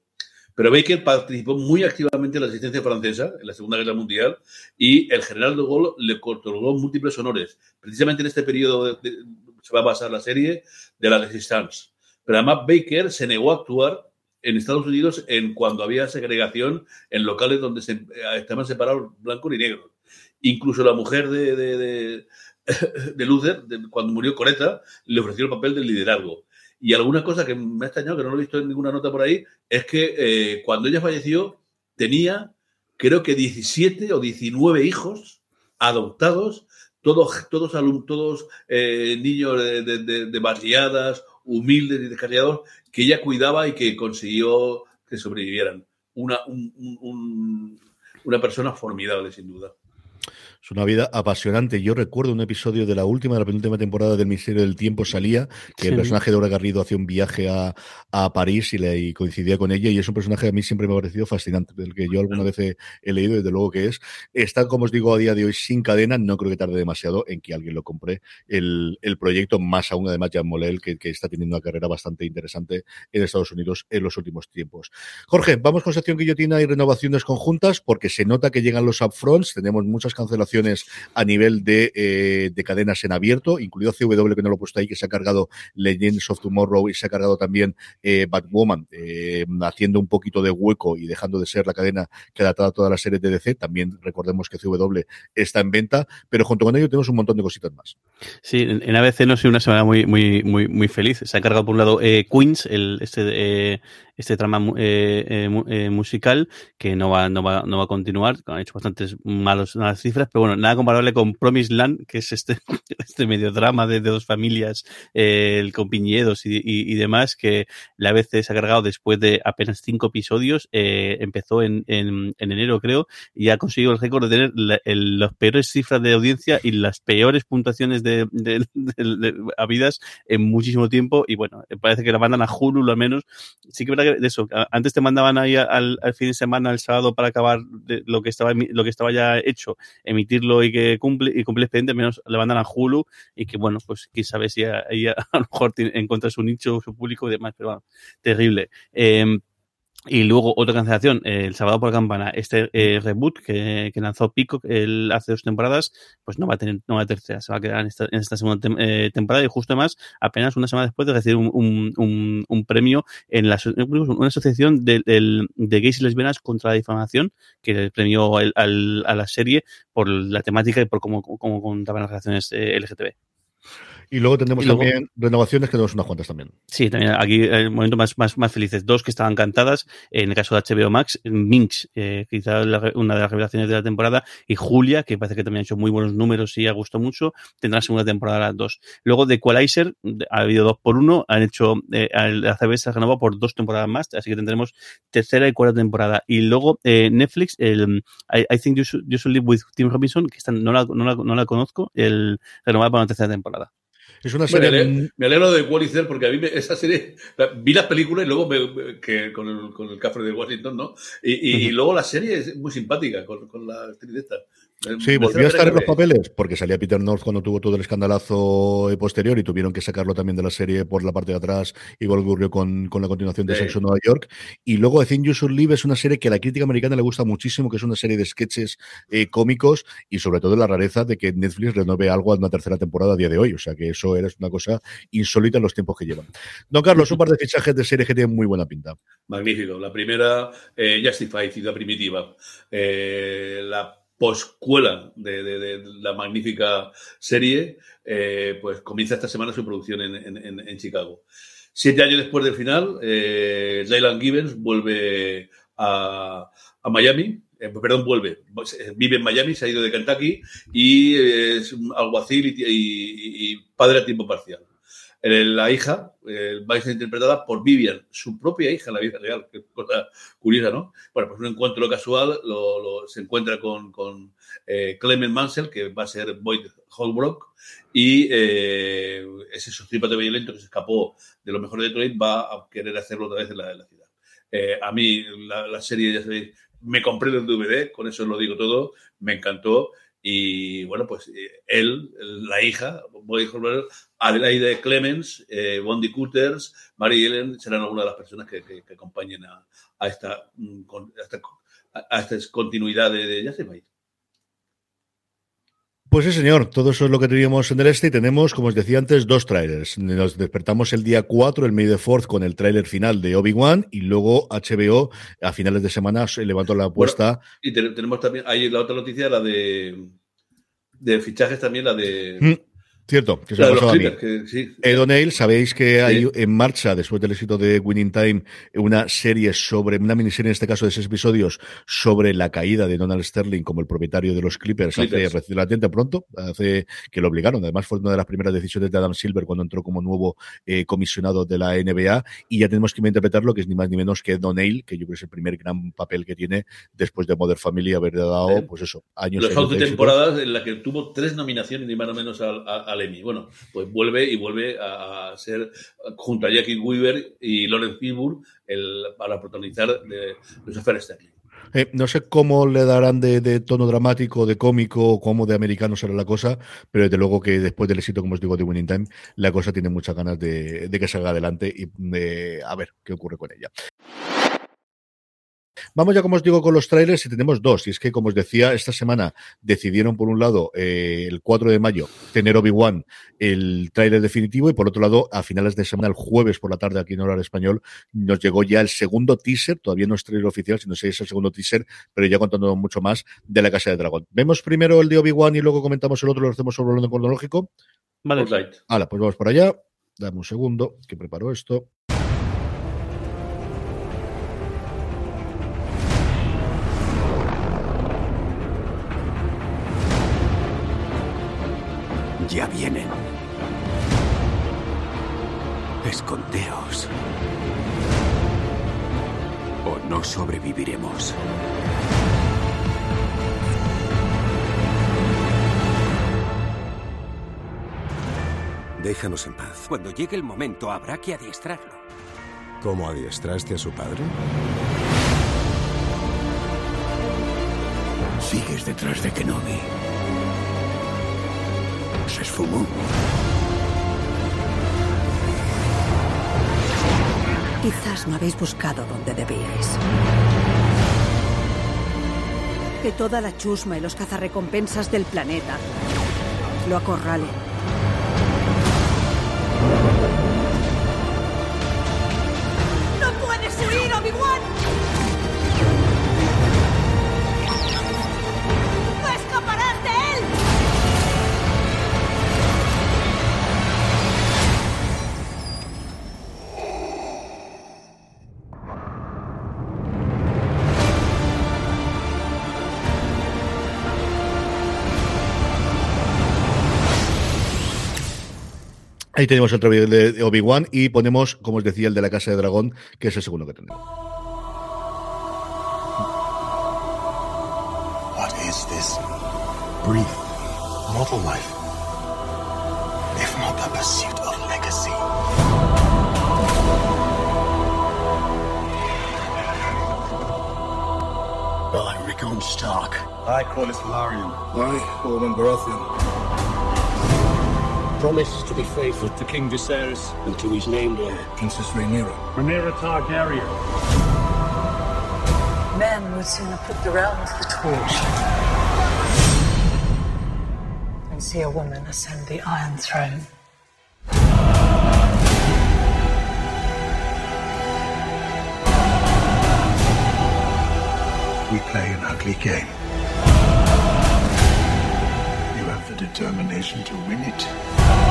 Pero Baker participó muy activamente en la asistencia francesa en la Segunda Guerra Mundial y el general de Gaulle le otorgó múltiples honores. Precisamente en este periodo de, de, se va a basar la serie de la Resistance. Pero además Baker se negó a actuar en Estados Unidos en cuando había segregación en locales donde se, estaban separados blancos y negros. Incluso la mujer de, de, de, [coughs] de Luther, cuando murió Coreta, le ofreció el papel del liderazgo. Y alguna cosa que me ha extrañado, que no lo he visto en ninguna nota por ahí, es que eh, cuando ella falleció tenía, creo que 17 o 19 hijos adoptados, todos, todos, todos eh, niños de, de, de, barriadas, humildes y descarriados, que ella cuidaba y que consiguió que sobrevivieran. Una, un, un, una persona formidable, sin duda. Es una vida apasionante. Yo recuerdo un episodio de la última, de la penúltima temporada del Misterio del Tiempo salía, que sí. el personaje de Aura Garrido hacía un viaje a, a París y, le, y, coincidía con ella, y es un personaje que a mí siempre me ha parecido fascinante, del que yo alguna vez he, he, leído, desde luego que es. Está, como os digo, a día de hoy sin cadena, no creo que tarde demasiado en que alguien lo compre el, el proyecto, más aún además Jan Molel, que, que, está teniendo una carrera bastante interesante en Estados Unidos en los últimos tiempos. Jorge, vamos con sección guillotina y renovaciones conjuntas, porque se nota que llegan los upfronts, tenemos muchas cancelaciones a nivel de, eh, de, cadenas en abierto, incluido CW, que no lo he puesto ahí, que se ha cargado Legends of Tomorrow y se ha cargado también eh, Batwoman, eh, haciendo un poquito de hueco y dejando de ser la cadena que ha tratado toda la serie de DC. También recordemos que CW está en venta, pero junto con ello tenemos un montón de cositas más. Sí, en, ABC no ha sido una semana muy, muy, muy, muy feliz. Se ha cargado por un lado Queens, el, este este trama eh, eh, eh, musical que no va, no va, no va a continuar. Han hecho bastantes malos, malas cifras, pero bueno, nada comparable con Promised Land, que es este, [laughs] este medio drama de, de dos familias, eh, con piñedos y, y- y demás, que la vez se ha cargado después de apenas cinco episodios. eh, empezó en, en, en enero, creo, y ha conseguido el récord de tener la- el- las peores cifras de audiencia y las peores puntuaciones de, de, de- habidas en muchísimo tiempo. Y bueno, parece que la mandan a Hulu al menos. Sí que verdad de eso, antes te mandaban ahí al, fin de semana, el sábado, para acabar de lo que estaba lo que estaba ya hecho, emitirlo y que cumple y cumple expediente, menos le mandan a Hulu y que bueno, pues quién sabe si ahí a, [laughs] a lo mejor encuentra su nicho, su público y demás, pero bueno, terrible. Em, y luego otra cancelación, eh, el sábado por la campana, este eh, reboot que, lanzó Pico el, hace dos temporadas, pues no va a tener, no va a tercera, se va a quedar en esta, en esta segunda tem- eh, temporada y justo además, apenas una semana después de recibir un, un, premio en la, una asociación de, de gays y lesbianas contra la difamación, que premió el- al- a la serie por la temática y por cómo, cómo contaban las relaciones eh, LGTB. Y luego tendremos Y luego- también renovaciones, que tenemos unas cuantas también. Sí, también aquí el momento más, más, más felices. Dos que estaban cantadas. En el caso de HBO Max, Minx, eh, quizá la una de las revelaciones de la temporada, y Julia, que parece que también ha hecho muy buenos números y ha gustado mucho, tendrá segunda temporada las dos. Luego de Equalizer, ha habido dos por uno, han hecho, eh, la CBS ha renovado por dos temporadas más, así que tendremos tercera y cuarta temporada. Y luego eh, Netflix, el I, I Think You Should, You Should Live with Tim Robinson, que esta no la, no la, no la conozco, el renovada para una tercera temporada. Es una Me serie. alegro, me alegro de Walliser porque a mí me- esa serie la- vi las películas y luego me- me- que con el, con el café de Washington, ¿no? Y, y- y luego la serie es muy simpática con, con la actriz esta. Me- Sí, volvió a estar en los papeles porque salía Peter North cuando tuvo todo el escandalazo eh, posterior y tuvieron que sacarlo también de la serie por la parte de atrás, igual ocurrió con, con la continuación de Sí. Sexo en Nueva York. Y luego The Thing You Should Live es una serie que a la crítica americana le gusta muchísimo, que es una serie de sketches eh, cómicos y sobre todo la rareza de que Netflix renove algo a una tercera temporada a día de hoy. O sea que eso era una cosa insólita en los tiempos que llevan. Don Carlos, un par de fichajes de series que tienen muy buena pinta. Magnífico. La primera, eh, Justified, Ciudad Primitiva. Eh, la poscuela de, la magnífica serie, eh, pues comienza esta semana su producción en, en- en- Chicago. Siete años después del final, eh, Gibbons vuelve a, Miami. eh, perdón, vuelve. Vive en Miami, se ha ido de Kentucky y es alguacil y- y padre a tiempo parcial. La hija va a ser interpretada por Vivian, su propia hija en la vida real, que cosa curiosa, ¿no? Bueno, pues un encuentro casual lo, lo- se encuentra con, con eh, Clement Mansell, que va a ser Boyd Holbrook, y eh, ese sociópata violento que se escapó de lo mejor de Detroit va a querer hacerlo otra vez en la, en la ciudad. Eh, a mí la, la serie, ya sabéis, me compré el DVD, con eso lo digo todo, me encantó. Y bueno, pues eh, él, la hija, Boyd Holbrook, Adelaide Clemens, eh, Bondi Cutters, Mary Ellen serán algunas de las personas que, que- acompañen a, a esta, mm, a esta, a esta continuidad de, de. Pues sí, señor, todo eso es lo que teníamos en el este y tenemos, como os decía antes, dos trailers. Nos despertamos el día 4, el May the 4 con el tráiler final de Obi-Wan y luego HBO a finales de semana se levantó la apuesta. Y te- tenemos también, hay la otra noticia, la de, de fichajes también, la de... Mm, cierto, que se la los a mí. Que sí. Ed O'Neill, sabéis que hay en marcha, después del éxito de Winning Time, una serie sobre, una miniserie en este caso de seis episodios, sobre la caída de Donald Sterling como el propietario de los Clippers, Clippers. hace relativamente pronto, hace que lo obligaron. Además, fue una de las primeras decisiones de Adam Silver cuando entró como nuevo eh, comisionado de la NBA. Y ya tenemos que interpretarlo, que es ni más ni menos que Ed O'Neill, que yo creo que es el primer gran papel que tiene después de Modern Family, haber dado, pues eso, años Los y años once de éxito. temporadas en las que tuvo tres nominaciones, ni más ni menos al, al. Bueno, pues vuelve y vuelve a, ser, junto a Jackie Weaver y Lawrence Fishburne, para protagonizar de Lucifer Sterling. Eh, no sé cómo le darán de, tono dramático, de cómico, cómo de americano será la cosa, pero desde luego que después del éxito, como os digo, de Winning Time, la cosa tiene muchas ganas de, de que salga adelante y de a ver qué ocurre con ella. Vamos ya, como os digo, con los trailers y tenemos dos. Y es que, como os decía, esta semana decidieron, por un lado, eh, el 4 de mayo, tener Obi-Wan el tráiler definitivo y, por otro lado, a finales de semana, el jueves por la tarde, aquí en horario español, nos llegó ya el segundo teaser, todavía no es trailer oficial, sino que es el segundo teaser, pero ya contando mucho más de la Casa de Dragón. Vemos primero el de Obi-Wan y luego comentamos el otro, lo hacemos sobre el orden cronológico. Vale. Hala, pues vamos por allá. Dame un segundo, que preparo esto. Ya vienen. Escondeos. O no sobreviviremos. Déjanos en paz. Cuando llegue el momento habrá que adiestrarlo. ¿Cómo adiestraste a su padre? Sigues detrás de Kenobi. Se esfumó. Quizás no habéis buscado donde debíais. Que toda la chusma y los cazarrecompensas del planeta lo acorralen. ¡No puedes huir, Obi-Wan! Ahí tenemos otro vídeo de Obi-Wan y ponemos, como os decía, el de la Casa de Dragón, que es el segundo que tenemos. What is this? Breathing. Mortal life. If not the pursuit of legacy. I, Rickon Stark. I, Corlys Larian. I, Orman Baratheon. Promise to be faithful to King Viserys and to his named heir. Princess Rhaenyra. Rhaenyra Targaryen. Men would sooner put the realms to the torch than see a woman ascend the Iron Throne. We play an ugly game. Determination to win it.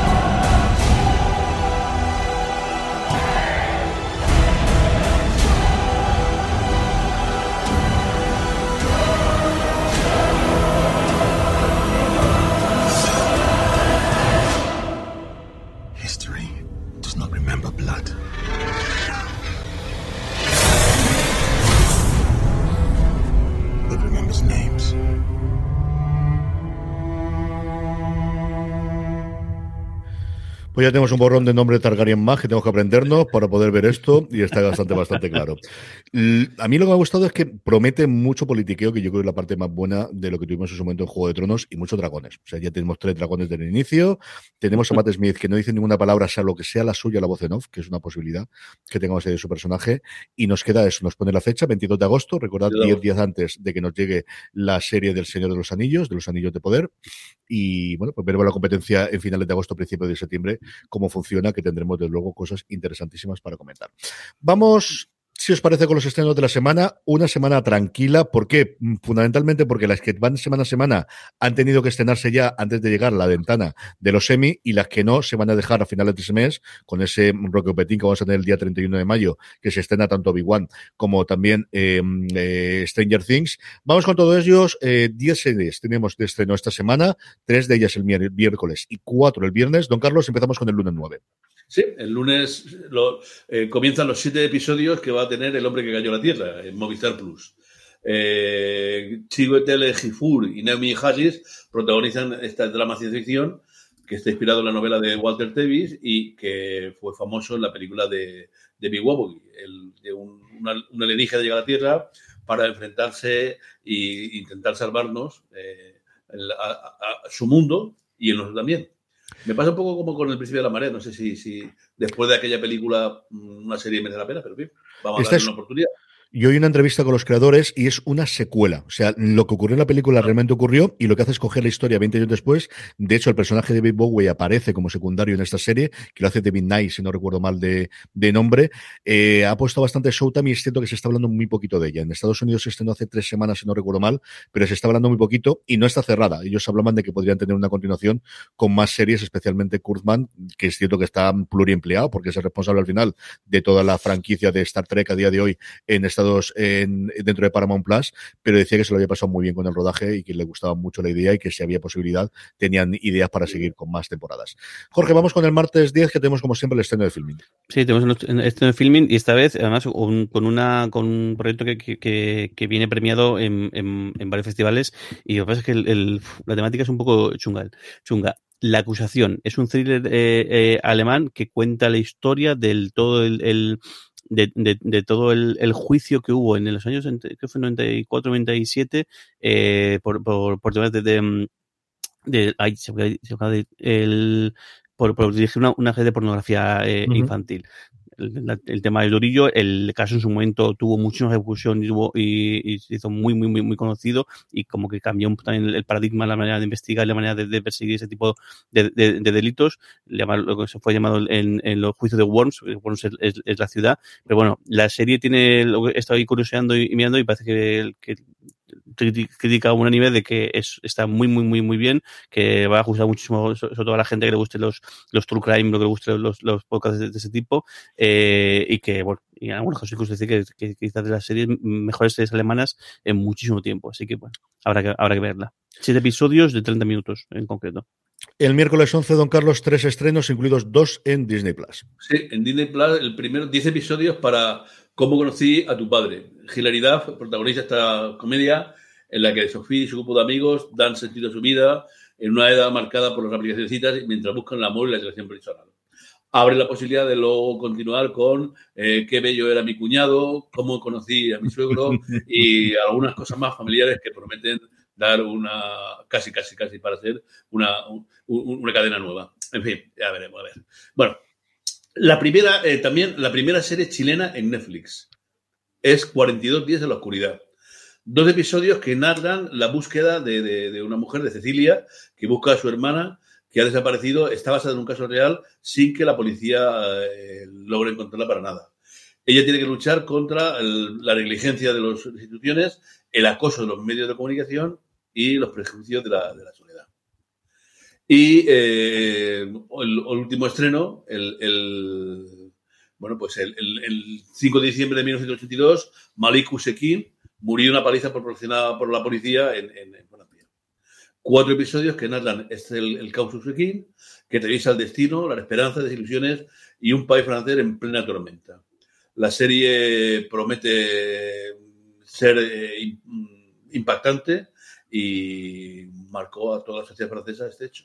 Pues ya tenemos un borrón de nombre Targaryen más que tenemos que aprendernos para poder ver esto y está bastante, bastante claro. A mí lo que me ha gustado es que promete mucho politiqueo, que yo creo que es la parte más buena de lo que tuvimos en su momento en Juego de Tronos y muchos dragones. O sea, ya tenemos tres dragones desde el inicio. Tenemos a Matt Smith que no dice ninguna palabra, sea lo que sea la suya, la voz en off, que es una posibilidad que tengamos ahí de su personaje. Y nos queda eso, nos pone la fecha, 22 de agosto, recordad, 10 días antes de que nos llegue la serie del Señor de los Anillos, de los Anillos de Poder. Y bueno, pues veremos la competencia en finales de agosto, principios de septiembre, cómo funciona, que tendremos desde luego cosas interesantísimas para comentar. Vamos, si os parece, con los estrenos de la semana, una semana tranquila. ¿Por qué? Mm, Fundamentalmente porque las que van semana a semana han tenido que estrenarse ya antes de llegar a la ventana de los semi y las que no se van a dejar a finales de ese mes con ese Roque Petín que vamos a tener el día 31 de mayo, que se estrena tanto Obi-Wan como también eh, eh, Stranger Things. Vamos con todos ellos. Eh, 10 series tenemos de estreno esta semana, tres de ellas el miércoles y cuatro el viernes. Don Carlos, empezamos con el lunes 9. Sí, el lunes eh, comienzan los siete episodios que va a tener El hombre que cayó a la tierra en Movistar Plus. Eh, Chiwetel Ejiofor y Naomi Harris protagonizan esta drama ciencia ficción que está inspirado en la novela de Walter Tevis y que fue famoso en la película de, de Big el, de un, una, un alienígena llega a la Tierra para enfrentarse e intentar salvarnos eh, a su mundo y el nuestro también. Me pasa un poco como con el principio de la marea. No sé si, si después de aquella película mm, una serie merece la pena, pero bien, vamos Esta a es- darle una oportunidad. Y hoy una entrevista con los creadores y es una secuela. O sea, lo que ocurrió en la película realmente ocurrió y lo que hace es coger la historia 20 años después. De hecho, el personaje de David Bowie aparece como secundario en esta serie, que lo hace David Knight, si no recuerdo mal de, nombre. Eh, ha puesto bastante Showtime y es cierto que se está hablando muy poquito de ella. En Estados Unidos se estrenó hace tres semanas, si no recuerdo mal, pero se está hablando muy poquito y no está cerrada. Ellos hablaban de que podrían tener una continuación con más series, especialmente Kurtzman, que es cierto que está pluriempleado porque es el responsable al final de toda la franquicia de Star Trek a día de hoy en, dentro de Paramount Plus, pero decía que se lo había pasado muy bien con el rodaje y que le gustaba mucho la idea y que si había posibilidad tenían ideas para seguir con más temporadas. Jorge, vamos con el martes 10 que tenemos como siempre el estreno de filming. Sí, tenemos el estreno de filming y esta vez además con, una, con un proyecto que, que, viene premiado en, en, varios festivales y lo que pasa es que el, la temática es un poco chunga. chunga. La acusación es un thriller eh, eh, alemán que cuenta la historia del todo el de, de, de, todo el, el, juicio que hubo en los años, que fue 94, 97, eh, por, por, por temas de, de, de, ay, se, se, de el, por, por dirigir una, una red de pornografía eh, uh -huh. infantil el, tema del Dorillo, el caso en su momento tuvo muchísima repercusión y, tuvo, y, se hizo muy, muy, muy, muy conocido y como que cambió también el paradigma, la manera de investigar, la manera de, perseguir ese tipo de, de, de delitos, lo que se fue llamado en, en los juicios de Worms, Worms es, la ciudad, pero bueno, la serie tiene, lo que he estado ahí curioseando y, y mirando y parece que, que crítica unánime de que es, está muy, muy, muy, muy bien, que va a gustar muchísimo, sobre todo a la gente que le guste los, los true crime, lo que le guste los, los podcasts de, de ese tipo, eh, y que, bueno, y en algunos casos incluso decir que, quizás de las series mejores series alemanas en muchísimo tiempo, así que, bueno, habrá que, habrá que verla. Siete episodios de 30 minutos en concreto. El miércoles 11, don Carlos, tres estrenos, incluidos dos en Disney Plus. Sí, en Disney Plus, el primero, 10 episodios para cómo conocí a tu padre. Hilaridad protagoniza esta comedia en la que Sofía y su grupo de amigos dan sentido a su vida en una edad marcada por las aplicaciones de citas mientras buscan el amor y la selección personal. Abre la posibilidad de luego continuar con eh, qué bello era mi cuñado, cómo conocí a mi suegro [laughs] y algunas cosas más familiares que prometen dar una, casi, casi, casi para hacer una, un, una cadena nueva. En fin, ya veremos, a ver. Bueno, la primera, eh, también, la primera serie chilena en Netflix es 42 días en la oscuridad. Dos episodios que narran la búsqueda de, de, una mujer, de Cecilia, que busca a su hermana, que ha desaparecido, está basada en un caso real, sin que la policía eh, logre encontrarla para nada. Ella tiene que luchar contra la negligencia de las instituciones, el acoso de los medios de comunicación y los prejuicios de la, de la soledad. Y eh, el, último estreno, el, bueno, pues el, el, 5 de diciembre de 1982, Malik Usekin murió una paliza proporcionada por la policía en, en, en Francia. Cuatro episodios que narran este el, el caos Usekin, que revisa el destino, las esperanzas, desilusiones y un país francés en plena tormenta. La serie promete ser eh, impactante y marcó a toda la sociedad francesa este hecho.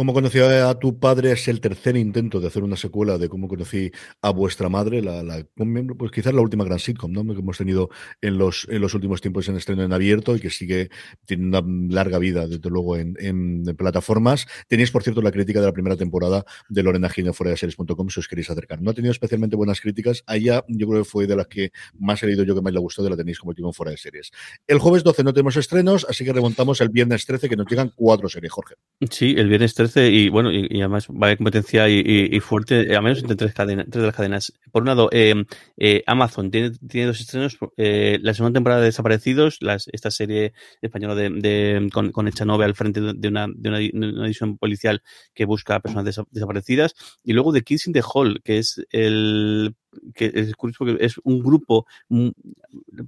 Cómo conocí a tu padre es el tercer intento de hacer una secuela de cómo conocí a vuestra madre, la, la pues quizás la última gran sitcom ¿no? que hemos tenido en los, últimos tiempos en estreno en abierto y que sigue tiene una larga vida, desde luego, en plataformas. Tenéis, por cierto, la crítica de la primera temporada de Lorena Gine fuera de series.com si os queréis acercar. No ha tenido especialmente buenas críticas. Allá yo creo que fue de las que más he leído yo que más le gustó de la tenéis como último fuera de series. El jueves 12 no tenemos estrenos, así que remontamos el viernes 13 que nos llegan cuatro series, Jorge. Sí, el viernes 13 y bueno, y, además va a haber competencia y, y, fuerte, al menos entre tres, cadenas, tres de las cadenas. Por un lado, eh, eh, Amazon tiene, tiene dos estrenos, eh, la segunda temporada de Desaparecidos, las, esta serie española de, de con, con Echanove al frente de una, de una, edición policial que busca a personas desa, desaparecidas, y luego The Kids in the Hall, que es el que es curioso porque es un grupo,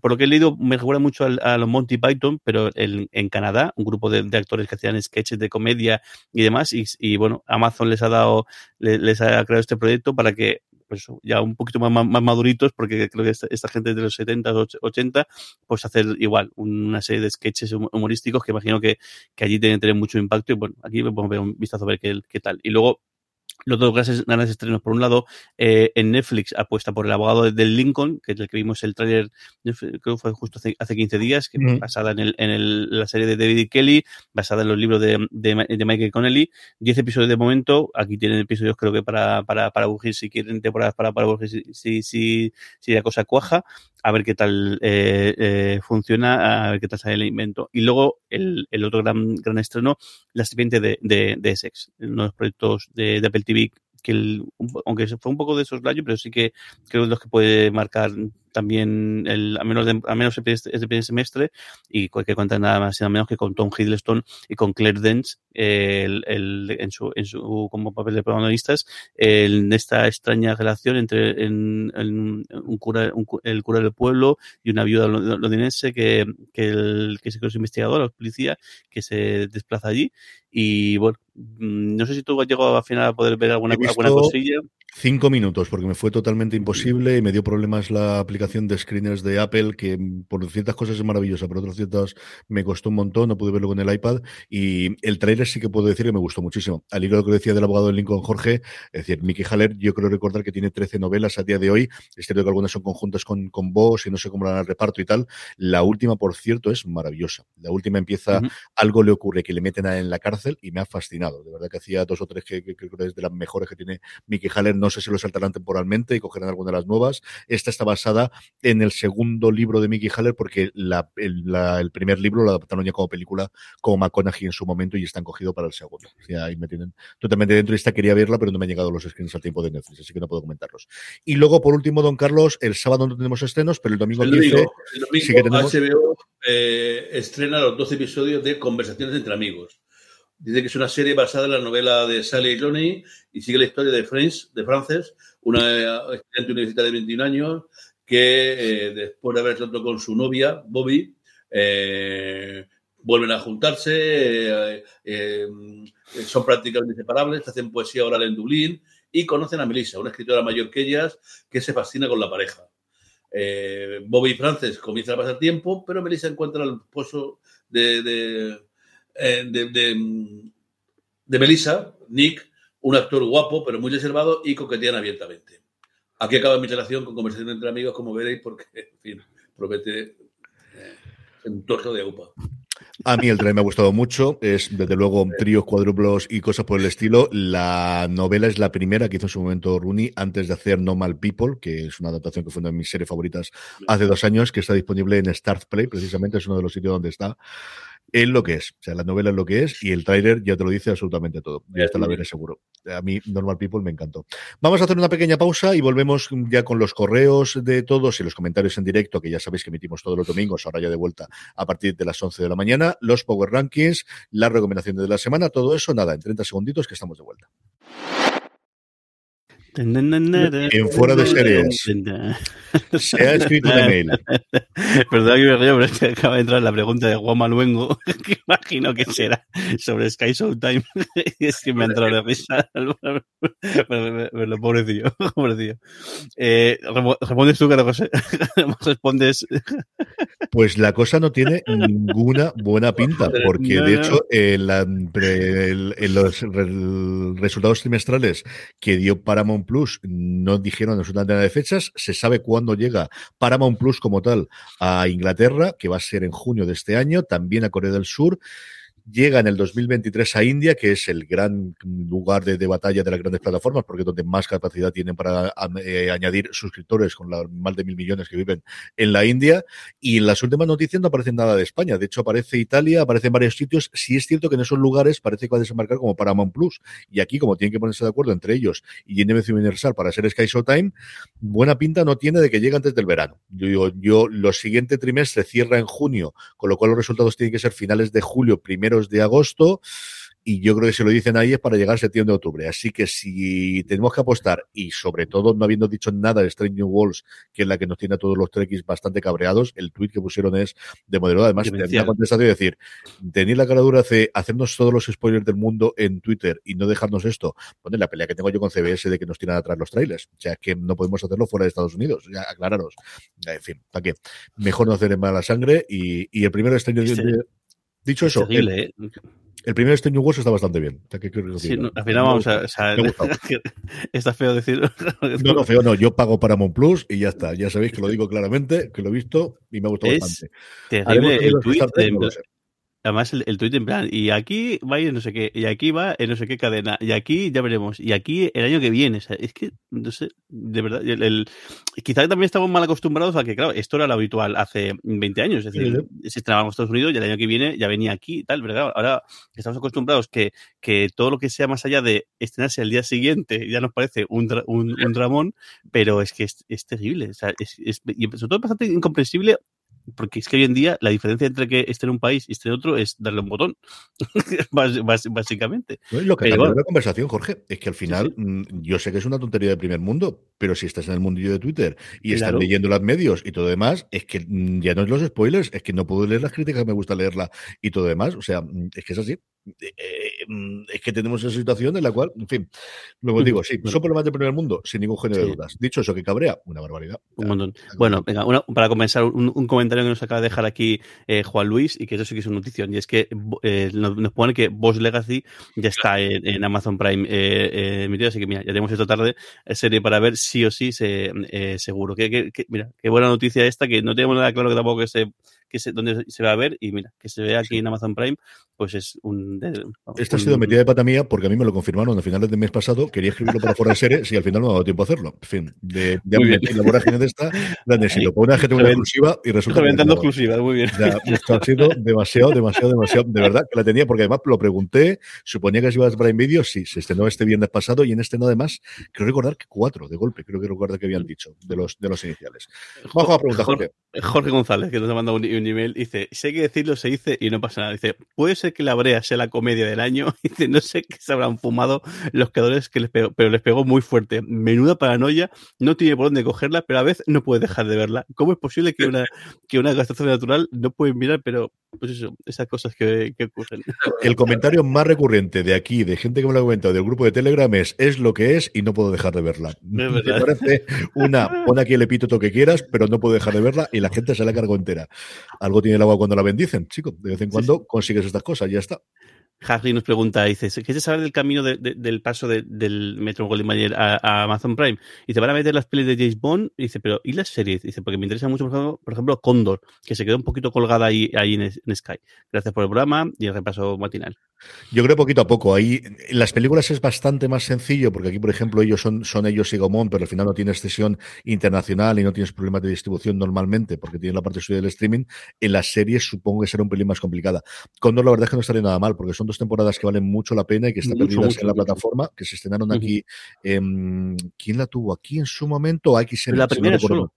por lo que he leído, me recuerda mucho a, a los Monty Python, pero en, en Canadá, un grupo de, de, actores que hacían sketches de comedia y demás, y, y bueno, Amazon les ha dado, les, les, ha creado este proyecto para que pues ya un poquito más, más, más maduritos, porque creo que esta, esta, gente de los 70, 80, pues hacer igual una serie de sketches humorísticos que imagino que, que allí tienen mucho impacto y bueno, aquí podemos ver un vistazo a ver qué, qué tal. Y luego los dos grandes, estrenos. Por un lado, eh, en Netflix apuesta por el abogado del Lincoln, que es el que vimos el tráiler, creo que fue justo hace, hace 15 días, que mm. basada en, el, en el, la serie de David Kelly, basada en los libros de, de, de Michael Connelly. 10 episodios de momento. Aquí tienen episodios, creo que para, para, para Bugir, si quieren temporadas para, para Bugir, si, si, si, si la cosa cuaja a ver qué tal eh, eh, funciona, a ver qué tal sale el invento. Y luego el, el otro gran, gran estreno, La serpiente de, de, de Essex, uno de los proyectos de, Apple TV que el, aunque fue un poco de soslayo, pero sí que creo que los que puede marcar también el, a menos de, a menos este primer semestre y que cuenta nada más y nada menos que con Tom Hiddleston y con Claire Dance el, el, en, su, en su como papel de protagonistas en esta extraña relación entre en, en un cura un, el cura del pueblo y una viuda londinense que, que, el, que es investigador, la policía, que se desplaza allí y bueno, mm, no sé si tú has llegado al final a poder ver alguna, alguna cosilla. Cinco minutos, porque me fue totalmente imposible y me dio problemas la aplicación de screeners de Apple, que por ciertas cosas es maravillosa, por otras ciertas me costó un montón, no pude verlo con el iPad. Y el trailer sí que puedo decir que me gustó muchísimo. Al hilo de lo que decía del abogado de Lincoln Jorge, es decir, Mickey Haller, yo creo recordar que tiene 13 novelas a día de hoy. Es cierto que algunas son conjuntas con, con vos y no sé cómo la reparto y tal. La última, por cierto, es maravillosa. La última empieza, algo le ocurre que le meten en la cárcel y me ha fascinado. De verdad que hacía dos o tres que, creo que es de las mejores que tiene Mickey Haller. No sé si lo saltarán temporalmente y cogerán alguna de las nuevas. Esta está basada en el segundo libro de Mickey Haller porque la, el, primer libro lo adaptaron ya como película como McConaughey en su momento y están cogido para el segundo. ahí me tienen totalmente dentro. Esta quería verla, pero no me han llegado los screens al tiempo de Netflix, así que no puedo comentarlos. Y luego, por último, Don Carlos, el sábado no tenemos estrenos, pero el domingo, el domingo, el domingo sí que tenemos... HBO eh, estrena los 12 episodios de Conversaciones entre amigos. Dice que es una serie basada en la novela de Sally Rooney y sigue la historia de Frances, de Frances una estudiante universitaria de 21 años que eh, después de haber estado con su novia, Bobby, eh, vuelven a juntarse, eh, son prácticamente inseparables, hacen poesía oral en Dublín y conocen a Melissa, una escritora mayor que ellas, que se fascina con la pareja. Bobby y Frances comienzan a pasar tiempo, pero Melissa encuentra al esposo de, de, de, de Melissa, Nick, un actor guapo, pero muy reservado y coquetean abiertamente. Aquí acaba mi relación con conversación entre amigos, como veréis, porque, en fin, promete eh, un torso de upa. A mí el tren me ha gustado mucho. Es, desde luego, tríos, cuádruplos y cosas por el estilo. La novela es la primera que hizo en su momento Rooney antes de hacer Normal People, que es una adaptación que fue una de mis series favoritas hace dos años, que está disponible en Start Play, precisamente es uno de los sitios donde está es lo que es. O sea, la novela es lo que es y el tráiler ya te lo dice absolutamente todo. Ya está la veré seguro. A mí, Normal People me encantó. Vamos a hacer una pequeña pausa y volvemos ya con los correos de todos y los comentarios en directo, que ya sabéis que emitimos todos los domingos, ahora ya de vuelta a partir de las 11 de la mañana, los Power Rankings, las recomendaciones de la semana, todo eso, nada, en 30 segunditos que estamos de vuelta. En fuera de series. Se escrito. [laughs] Perdón que me río, pero es que acaba de entrar la pregunta de Juan Maluengo, [laughs] que imagino que será sobre Sky Showtime. [laughs] es que me ha entrado la risa. Pero, pobrecillo, pobrecillo. Eh, respondes tú, José. Respondes. Pues la cosa no tiene [laughs] ninguna buena pinta, porque de hecho, en, en los resultados trimestrales que dio Paramount Plus no dijeron absolutamente nada de fechas. Se sabe cuándo llega Paramount Plus como tal a Inglaterra, que va a ser en junio de este año, también a Corea del Sur llega en el 2023 a India, que es el gran lugar de, batalla de las grandes plataformas, porque es donde más capacidad tienen para eh, añadir suscriptores con la, más de mil millones que viven en la India. Y en las últimas noticias no aparece nada de España. De hecho, aparece Italia, aparece en varios sitios. Sí es cierto que en esos lugares parece que va a desembarcar como Paramount Plus. Y aquí, como tienen que ponerse de acuerdo entre ellos y NBC Universal para ser Sky Showtime, buena pinta no tiene de que llegue antes del verano. Yo digo, yo, lo siguiente trimestre cierra en junio, con lo cual los resultados tienen que ser finales de julio, primero de agosto y yo creo que si lo dicen ahí es para llegar a septiembre octubre. Así que si tenemos que apostar, y sobre todo no habiendo dicho nada de Strange New Worlds, que es la que nos tiene a todos los trekkies bastante cabreados, el tweet que pusieron es de modelo. Además, tenía contestado y decir, tenéis la cara dura de hacernos todos los spoilers del mundo en Twitter y no dejarnos esto. Bueno, la pelea que tengo yo con CBS de que nos tiran atrás los trailers. O sea, que no podemos hacerlo fuera de Estados Unidos. Ya, aclararos. En fin, ¿para qué? Mejor no hacer en mala sangre y, y el primero Strange New Dicho eso, el, ¿eh? el, primer Strange Worlds está bastante bien. sí, al final vamos a. [laughs] está feo decir. no, no, feo no. Yo pago Paramount Plus y ya está. Ya sabéis que lo digo claramente, que lo he visto y me ha gustado bastante. Terrible el tweet de, además el, el tuit en plan, y aquí va a ir no sé qué, y aquí va en no sé qué cadena, y aquí ya veremos, y aquí el año que viene. O sea, es que, no sé, de verdad, el, el- quizá también estamos mal acostumbrados a que, claro, esto era lo habitual hace 20 años, es decir, se estrenaba en Estados Unidos y el año que viene ya venía aquí y tal, claro, ahora estamos acostumbrados que, que todo lo que sea más allá de estrenarse al día siguiente ya nos parece un, un, un dramón, pero es que es, es terrible, o sea, es, es- y sobre todo es bastante incomprensible porque es que hoy en día la diferencia entre que esté en un país y esté en otro es darle un botón, [laughs] Bás- bás- básicamente. Lo que Pero bueno, la conversación, Jorge, es que al final, mm, yo sé que es una tontería de primer mundo, pero si estás en el mundillo de Twitter y estás Claro. leyendo los medios y todo demás, es que mm, ya no es los spoilers, es que no puedo leer las críticas, me gusta leerla y todo demás. O sea, mm, es que es así. Eh, mm, es que tenemos esa situación en la cual, en fin, luego digo, sí, son problemas de primer mundo, sin ningún género de dudas. Dicho eso, que cabrea, una barbaridad. Un montón. Bueno, venga, una- para comenzar, un, un comentario que nos acaba de dejar aquí eh, Juan Luis, y que eso sí que es una notición, y es que eh, nos, nos pone que Boss Legacy ya está en, en Amazon Prime emitido, así que mira, ya tenemos esta tarde serie para ver sí o sí, se, seguro. Que, que- que- mira, qué buena noticia esta, que no tenemos nada claro que tampoco que se, que se, dónde se va a ver, y mira, que se vea aquí en Amazon Prime, pues es un... de- vamos, Esta ha sido metida de pata mía porque a mí me lo confirmaron a finales del mes pasado. Quería escribirlo para fuera de series y al final no me ha dado tiempo a hacerlo. En fin, de, de Muy bien. la vorágine de esta, grande si lo pone a gente una Revent- exclusiva y resulta Reventando exclusiva, muy bien. Esto ha sido demasiado, demasiado, demasiado. De verdad que la tenía, porque además lo pregunté. Suponía que se iba a Prime Video. Sí, se estrenó este viernes pasado y en este no, además, creo recordar que cuatro de golpe. Creo que recordar que habían dicho de los, de los iniciales. Vamos a la pregunta, Jorge. Jorge González, que nos ha mandado un, email, dice, hay que decirlo, se dice y no pasa nada. Dice, puede ser que la brea sea la comedia del año. [laughs] Dice, no sé qué se habrán fumado los creadores que les pegó, pero les pegó muy fuerte. Menuda paranoia, no tiene por dónde cogerla, pero a veces no puede dejar de verla. ¿Cómo es posible que una, que una natural no puede mirar, pero pues eso, esas cosas que, que ocurren? El comentario más recurrente de aquí, de gente que me lo ha comentado del grupo de Telegram, es: es lo que es y no puedo dejar de verla. Me parece una, pon aquí el epíteto que quieras, pero no puedo dejar de verla y la gente se la cargó entera. Algo tiene el agua cuando la bendicen, chico. De vez en cuando consigues estas cosas, ya está. Harry nos pregunta, dice, ¿quieres saber del camino de- de- del paso de- del Metro Goldwyn Mayer a, Amazon Prime? Dice, van a meter las pelis de James Bond, dice, pero ¿y las series? Dice, porque me interesa mucho, por ejemplo, por ejemplo, Condor, que se quedó un poquito colgada ahí, en Sky. Gracias por el programa y el repaso matinal. Yo creo poquito a poco. Ahí en las películas es bastante más sencillo, porque aquí, por ejemplo, ellos son, son ellos y Gomón, pero al final no tienes cesión internacional y no tienes problemas de distribución normalmente, porque tienes la parte suya del streaming. En las series supongo que será un pelín más complicada. Condor, la verdad es que no estaría nada mal, porque son dos temporadas que valen mucho la pena y que están Mucho, perdidas mucho, en la mucho. plataforma, que se estrenaron aquí. ¿Quién la tuvo aquí en su momento? La si no primera solo.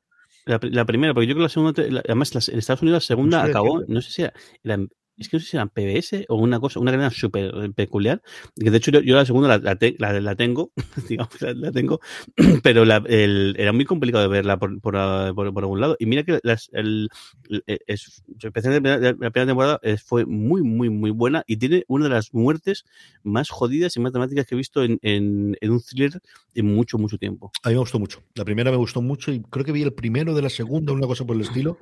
La, la primera, porque yo creo que la segunda, la- además la- en Estados Unidos la segunda No sé acabó, no sé si era, era- es que no sé si eran PBS o una cosa, una cadena súper peculiar, que de hecho yo, yo la segunda la, la, te- la- la tengo, [laughs] digamos, la, tengo, [clears throat] pero el- era muy complicado de verla por, por, ah, por- por algún lado. Y mira que las, el, el- es, especialmente la, la primera temporada eh, fue muy, muy, muy buena y tiene una de las muertes más jodidas y más dramáticas que he visto en, en, en un thriller en mucho, mucho tiempo. A mí me gustó mucho. La primera me gustó mucho y creo que vi el primero de la segunda, una cosa por el estilo.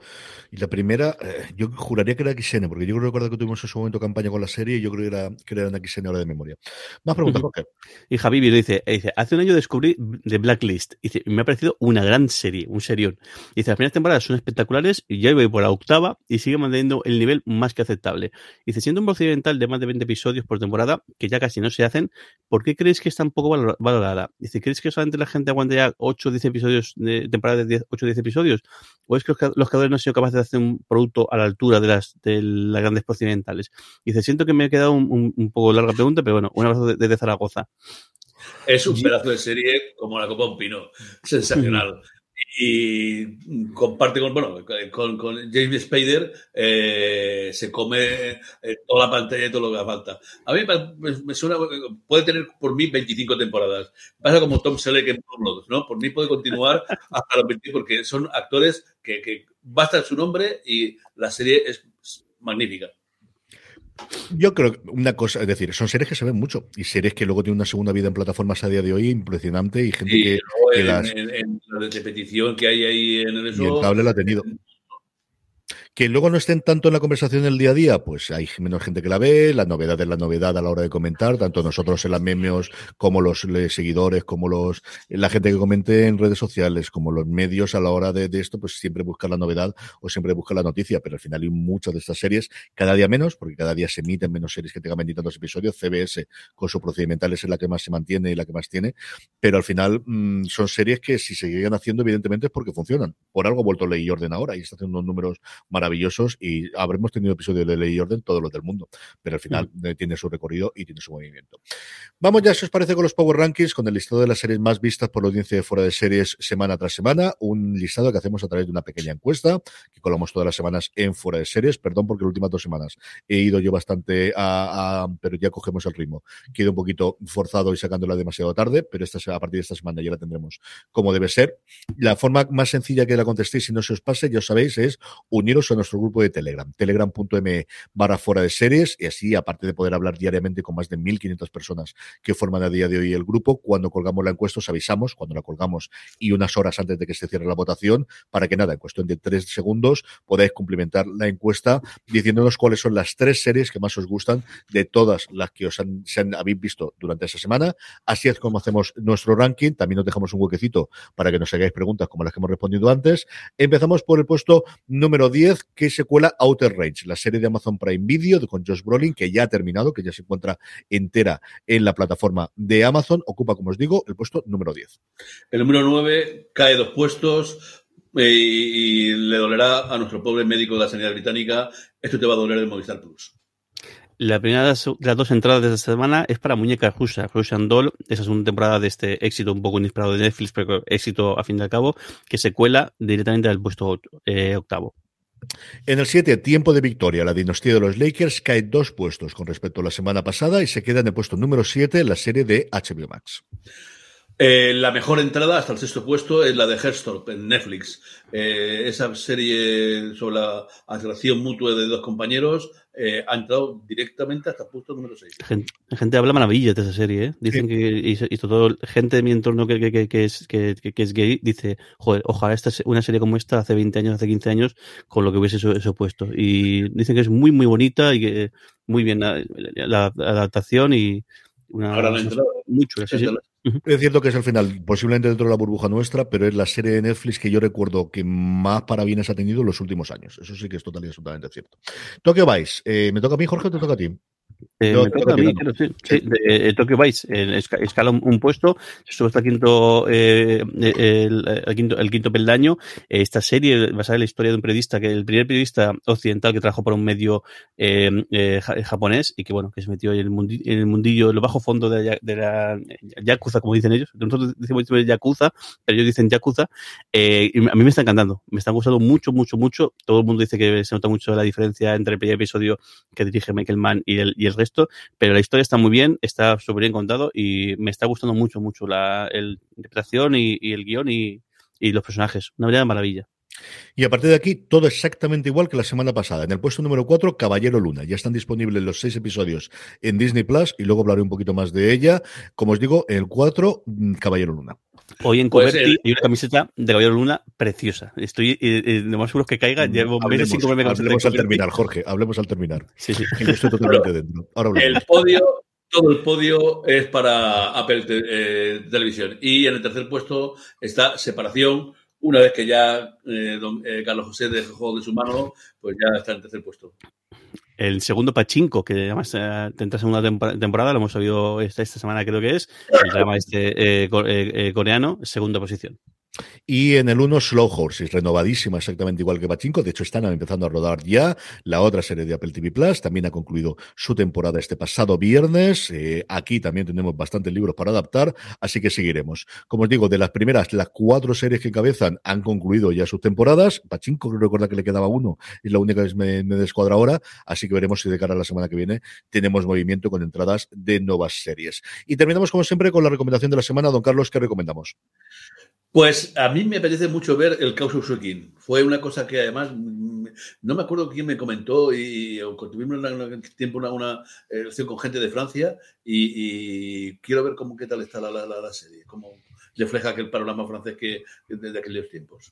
Y la primera, eh, yo juraría que era XN, porque yo creo recordar que tuvimos en su momento campaña con la serie y yo creo que era, que era en XN ahora de memoria. Más preguntas. Jorge. Y Javi lo dice, eh, dice, hace un año descubrí The Blacklist. Dice, y me ha parecido una gran serie, un serión. Dice, las primeras temporadas son espectaculares y ya voy por la octava y sigue manteniendo el nivel más que aceptable. Dice, siendo un procedimental de más de 20 episodios por temporada, que ya casi no se hacen, ¿por qué crees que es tan poco valor- valorada? Dice, ¿crees que solamente la gente aguanta ya 8 o 10 episodios de temporada de 10, 8 o 10 episodios? ¿O es que los, los creadores no han sido capaces de hacer un producto a la altura de las, de las grandes procedimentales? Dice, siento que me he quedado un, un- un poco larga pregunta, pero bueno, un abrazo de- desde Zaragoza. Es un pedazo de serie como la Copa Un Pino. [laughs] Sensacional. Y comparte con, bueno, con, con James Spader, eh, se come eh, toda la pantalla y todo lo que falta. A mí me, suena, puede tener por mí 25 temporadas. Pasa como Tom Selleck en Bloods, ¿no? Por mí puede continuar [laughs] hasta los 20 porque son actores que, que basta su nombre y la serie es magnífica. Yo creo que una cosa, es decir, son series que se ven mucho y series que luego tienen una segunda vida en plataformas a día de hoy impresionante y gente que, luego que en, las. en- en la repetición que hay ahí en el Y el cable la ha tenido. Que luego no estén tanto en la conversación del día a día, pues hay menos gente que la ve, la novedad es la novedad a la hora de comentar, tanto nosotros en las memes como los seguidores, como los la gente que comente en redes sociales, como los medios a la hora de, de esto, pues siempre buscar la novedad o siempre buscar la noticia, pero al final hay muchas de estas series, cada día menos, porque cada día se emiten menos series que tengan veintitantos episodios, CBS con su procedimental es la que más se mantiene y la que más tiene, pero al final mmm, son series que si se siguen haciendo, evidentemente es porque funcionan. Por algo ha vuelto Ley y Orden ahora y está haciendo unos números maravillosos y habremos tenido episodios de Ley y Orden todos los del mundo, pero al final mm. tiene su recorrido y tiene su movimiento. Vamos ya, si os parece, con los Power Rankings, con el listado de las series más vistas por la audiencia de fuera de series semana tras semana, un listado que hacemos a través de una pequeña encuesta que colamos todas las semanas en fuera de series. Perdón porque las últimas dos semanas he ido yo bastante a, a pero ya cogemos el ritmo. Quedo un poquito forzado y sacándola demasiado tarde, pero esta, a partir de esta semana ya la tendremos como debe ser. La forma más sencilla que la contestéis, si no se os pase, ya os sabéis, es uniros nuestro grupo de Telegram, telegram.m barra fuera de series, y así, aparte de poder hablar diariamente con más de 1.500 personas que forman a día de hoy el grupo, cuando colgamos la encuesta os avisamos, cuando la colgamos y unas horas antes de que se cierre la votación, para que nada, en cuestión de tres segundos podáis cumplimentar la encuesta diciéndonos cuáles son las tres series que más os gustan de todas las que os han, habéis visto durante esa semana. Así es como hacemos nuestro ranking. También nos dejamos un huequecito para que nos hagáis preguntas como las que hemos respondido antes. Empezamos por el puesto número 10, que se cuela Outer Range, la serie de Amazon Prime Video con Josh Brolin, que ya ha terminado, que ya se encuentra entera en la plataforma de Amazon. Ocupa, como os digo, el puesto número 10. El número 9 cae dos puestos eh, y, y le dolerá a nuestro pobre médico de la sanidad británica. Esto te va a doler de Movistar Plus. La primera de las dos entradas de esta semana es para Muñeca Rusa, Russian Doll, esa segunda temporada de este éxito un poco inesperado de Netflix, pero éxito a fin de al cabo, que se cuela directamente al puesto eh, octavo. En el 7, tiempo de victoria, la dinastía de los Lakers cae dos puestos con respecto a la semana pasada y se queda en el puesto número 7 en la serie de HBO Max. Eh, la mejor entrada hasta el sexto puesto es la de Herstorp en Netflix. Eh, esa serie sobre la atracción mutua de dos compañeros eh, ha entrado directamente hasta el puesto número 6. Gente, gente habla maravillas de esa serie, ¿eh? Dicen sí. que, y, y, todo, gente de mi entorno que, que, que es, que, es gay, dice, joder, ojalá esta, una serie como esta hace 20 años, hace 15 años, con lo que hubiese eso, eso puesto. Y dicen que es muy, muy bonita y que muy bien la, la, la adaptación y una, Ahora la entrada. mucho, sí, sí. Es cierto que es al final, posiblemente dentro de la burbuja nuestra, pero es la serie de Netflix que yo recuerdo que más parabienes ha tenido en los últimos años. Eso sí que es total y absolutamente cierto. Tokyo Vice, eh, ¿me toca a mí, Jorge, o te toca a ti? Eh, me toca a mí, claro, sí. sí. De, eh, Tokyo Vice, escala un, un, puesto, sube hasta el quinto, eh, el, el, quinto, el quinto peldaño. Esta serie basada en la historia de un periodista, que el primer periodista occidental que trabajó para un medio eh, japonés y que, bueno, que se metió en el, mundi, en el mundillo, en lo bajo fondo de la, de la Yakuza, como dicen ellos. Nosotros decimos Yakuza, pero ellos dicen Yakuza. Eh, y a mí me está encantando, me está gustando mucho, mucho, mucho. Todo el mundo dice que se nota mucho la diferencia entre el primer episodio que dirige Michael Mann y el, y el resto, pero la historia está muy bien, está súper bien contado y me está gustando mucho, mucho la interpretación y, el guion y, los personajes. Una verdadera maravilla. Y a partir de aquí, todo exactamente igual que la semana pasada. En el puesto número 4, Caballero Luna. Ya están disponibles los seis episodios en Disney Plus y luego hablaré un poquito más de ella. Como os digo, el 4, Caballero Luna. Hoy en Coberti pues, eh, hay una camiseta de Caballero Luna preciosa. Estoy eh, eh, lo más seguro que caiga. Llevo hablemos, sin Hablemos al terminar, Jorge. Hablemos al terminar. Sí, sí. Yo estoy totalmente dentro. Ahora el podio, todo el podio es para Apple te, eh, Televisión. Y en el tercer puesto está Separación. Una vez que ya eh, don, eh, Carlos José dejó de su mano, pues ya está en el tercer puesto. El segundo Pachinko, que además eh, tendrá segunda temporada, lo hemos sabido esta, esta semana creo que es, el drama este coreano, segunda posición. Y en el 1, Slow Horses, renovadísima, exactamente igual que Pachinko. De hecho, están empezando a rodar ya la otra serie de Apple TV Plus. También ha concluido su temporada este pasado viernes. Eh, aquí también tenemos bastantes libros para adaptar, así que seguiremos. Como os digo, de las primeras, las cuatro series que encabezan han concluido ya sus temporadas. Pachinko, creo recordar que le quedaba uno, es la única que me, me descuadra ahora. Así que veremos si de cara a la semana que viene tenemos movimiento con entradas de nuevas series. Y terminamos, como siempre, con la recomendación de la semana. Don Carlos, ¿qué recomendamos? Pues a mí me apetece mucho ver el caos Suzuki. Fue una cosa que además no me acuerdo quién me comentó y tuvimos un tiempo una, una relación con gente de Francia y, y, quiero ver cómo qué tal está la, la, la serie, cómo refleja aquel panorama francés que desde aquellos tiempos.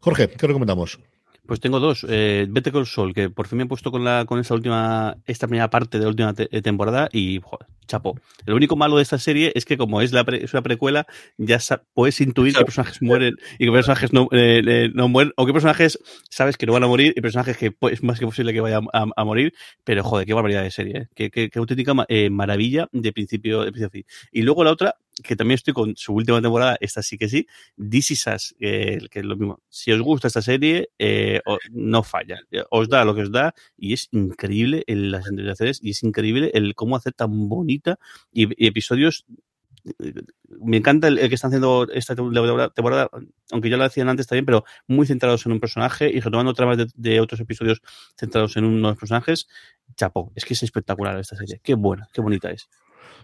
Jorge, ¿qué recomendamos? Pues tengo dos. Eh, Vete con Sol, que por fin me he puesto con la con esa última, esta primera parte de la última te- temporada y joder, chapo. El único malo de esta serie es que como es la pre- es una precuela, ya puedes intuir qué personajes mueren y qué personajes no, eh, eh, no mueren, o qué personajes sabes que no van a morir y personajes que pues, es más que posible que vayan a, a morir, pero joder, qué barbaridad de serie, ¿eh? qué, qué- qué auténtica ma- eh, maravilla de principio, de principio a fin. Y luego la otra, que también estoy con su última temporada, esta sí que sí, This Is que es lo mismo. Si os gusta esta serie, eh, no falla. Eh, Os da lo que os da y es increíble en las entrevistaciones y es increíble el cómo hacer tan bonita y, episodios. eh, Me encanta el, que están haciendo esta temporada, aunque ya lo hacían antes también, pero muy centrados en un personaje y retomando tramas de, de otros episodios centrados en unos personajes. Chapo, es que es espectacular esta serie. Qué buena, qué bonita es.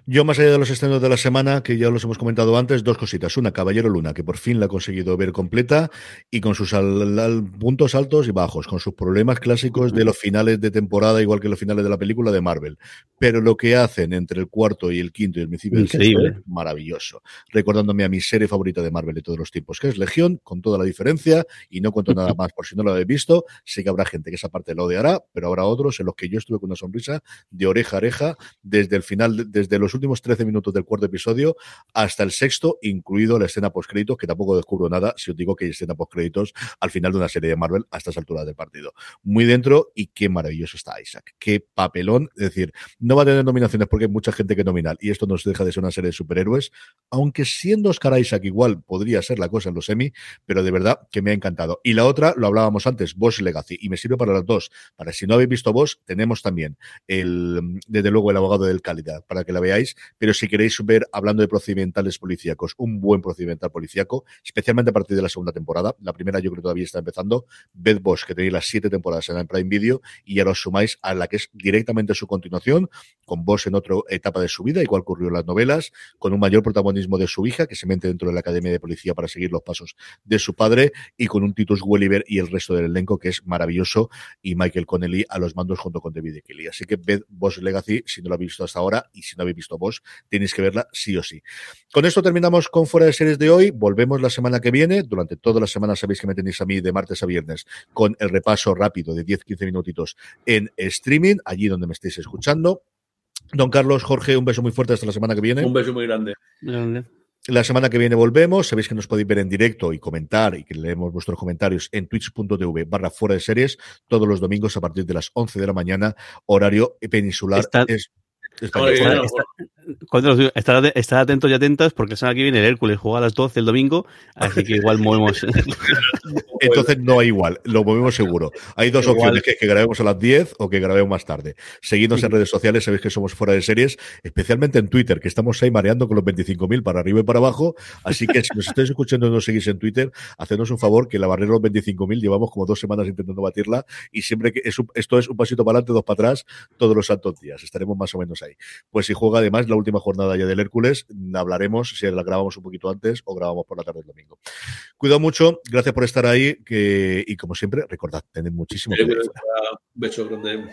Yo, más allá de los estrenos de la semana, que ya los hemos comentado antes, dos cositas. Una, Caballero Luna, que por fin la ha conseguido ver completa y con sus al- al- puntos altos y bajos, con sus problemas clásicos de los finales de temporada, igual que los finales de la película de Marvel. Pero lo que hacen entre el cuarto y el quinto y el principio del sexto es maravilloso. Recordándome a mi serie favorita de Marvel de todos los tiempos, que es Legión, con toda la diferencia, y no cuento nada más por si no lo habéis visto. Sé que habrá gente que esa parte lo odiará, pero habrá otros en los que yo estuve con una sonrisa de oreja a oreja desde el final, de- desde los últimos 13 minutos del cuarto episodio hasta el sexto, incluido la escena postcréditos, que tampoco descubro nada si os digo que hay escena postcréditos al final de una serie de Marvel a estas alturas del partido. Muy dentro y qué maravilloso está Isaac. Qué papelón. Es decir, no va a tener nominaciones porque hay mucha gente que nominar y esto no se deja de ser una serie de superhéroes, aunque siendo Oscar Isaac igual podría ser la cosa en los semi, pero de verdad que me ha encantado. Y la otra, lo hablábamos antes, Boss Legacy, y me sirve para las dos. Para si no habéis visto Boss, tenemos también el, desde luego, el abogado del calidad, para que la veáis, pero si queréis ver, hablando de procedimentales policíacos, un buen procedimental policíaco, especialmente a partir de la segunda temporada, la primera yo creo que todavía está empezando, ved Boss, que tenéis las siete temporadas en el Prime Video, y ya lo sumáis a la que es directamente su continuación, con Boss en otra etapa de su vida, igual ocurrió en las novelas, con un mayor protagonismo de su hija, que se mete dentro de la Academia de Policía para seguir los pasos de su padre, y con un Titus Welliver y el resto del elenco, que es maravilloso, y Michael Connelly a los mandos junto con David Kelly. Así que ved Boss Legacy, si no lo habéis visto hasta ahora, y si no habéis visto Boss, tenéis que verla sí o sí. Con esto terminamos con Fuera de Series de hoy, volvemos la semana que viene, durante toda la semana sabéis que me tenéis a mí de martes a viernes, con el repaso rápido de 10-15 minutitos en streaming, allí donde me estéis escuchando. Don Carlos, Jorge, un beso muy fuerte hasta la semana que viene. Un beso muy grande. La semana que viene volvemos. Sabéis que nos podéis ver en directo y comentar y que leemos vuestros comentarios en twitch.tv barra fuera de series todos los domingos a partir de las 11 de la mañana, horario peninsular. Está- es, español. no, Está- Estad estad atentos y atentas porque la semana que viene el Hércules juega a las 12 el domingo, así que igual movemos. [laughs] Entonces no hay igual, lo movemos seguro. Hay dos Igual. opciones, que, que grabemos a las 10 o que grabemos más tarde. Seguidnos en redes sociales, sabéis que somos fuera de series, especialmente en Twitter, que estamos ahí mareando con los 25.000 para arriba y para abajo. Así que si nos estáis escuchando y no nos seguís en Twitter, hacednos un favor, que la barrera de los 25.000 llevamos como dos semanas intentando batirla y siempre que es un- esto es un pasito para adelante, dos para atrás, todos los santos días. Estaremos más o menos ahí. Pues si juega además la última jornada ya del Hércules, hablaremos si la grabamos un poquito antes o grabamos por la tarde del domingo. Cuidado mucho, gracias por estar ahí que, y como siempre, recordad, tened muchísimo Eh, cuidado. Un beso grande.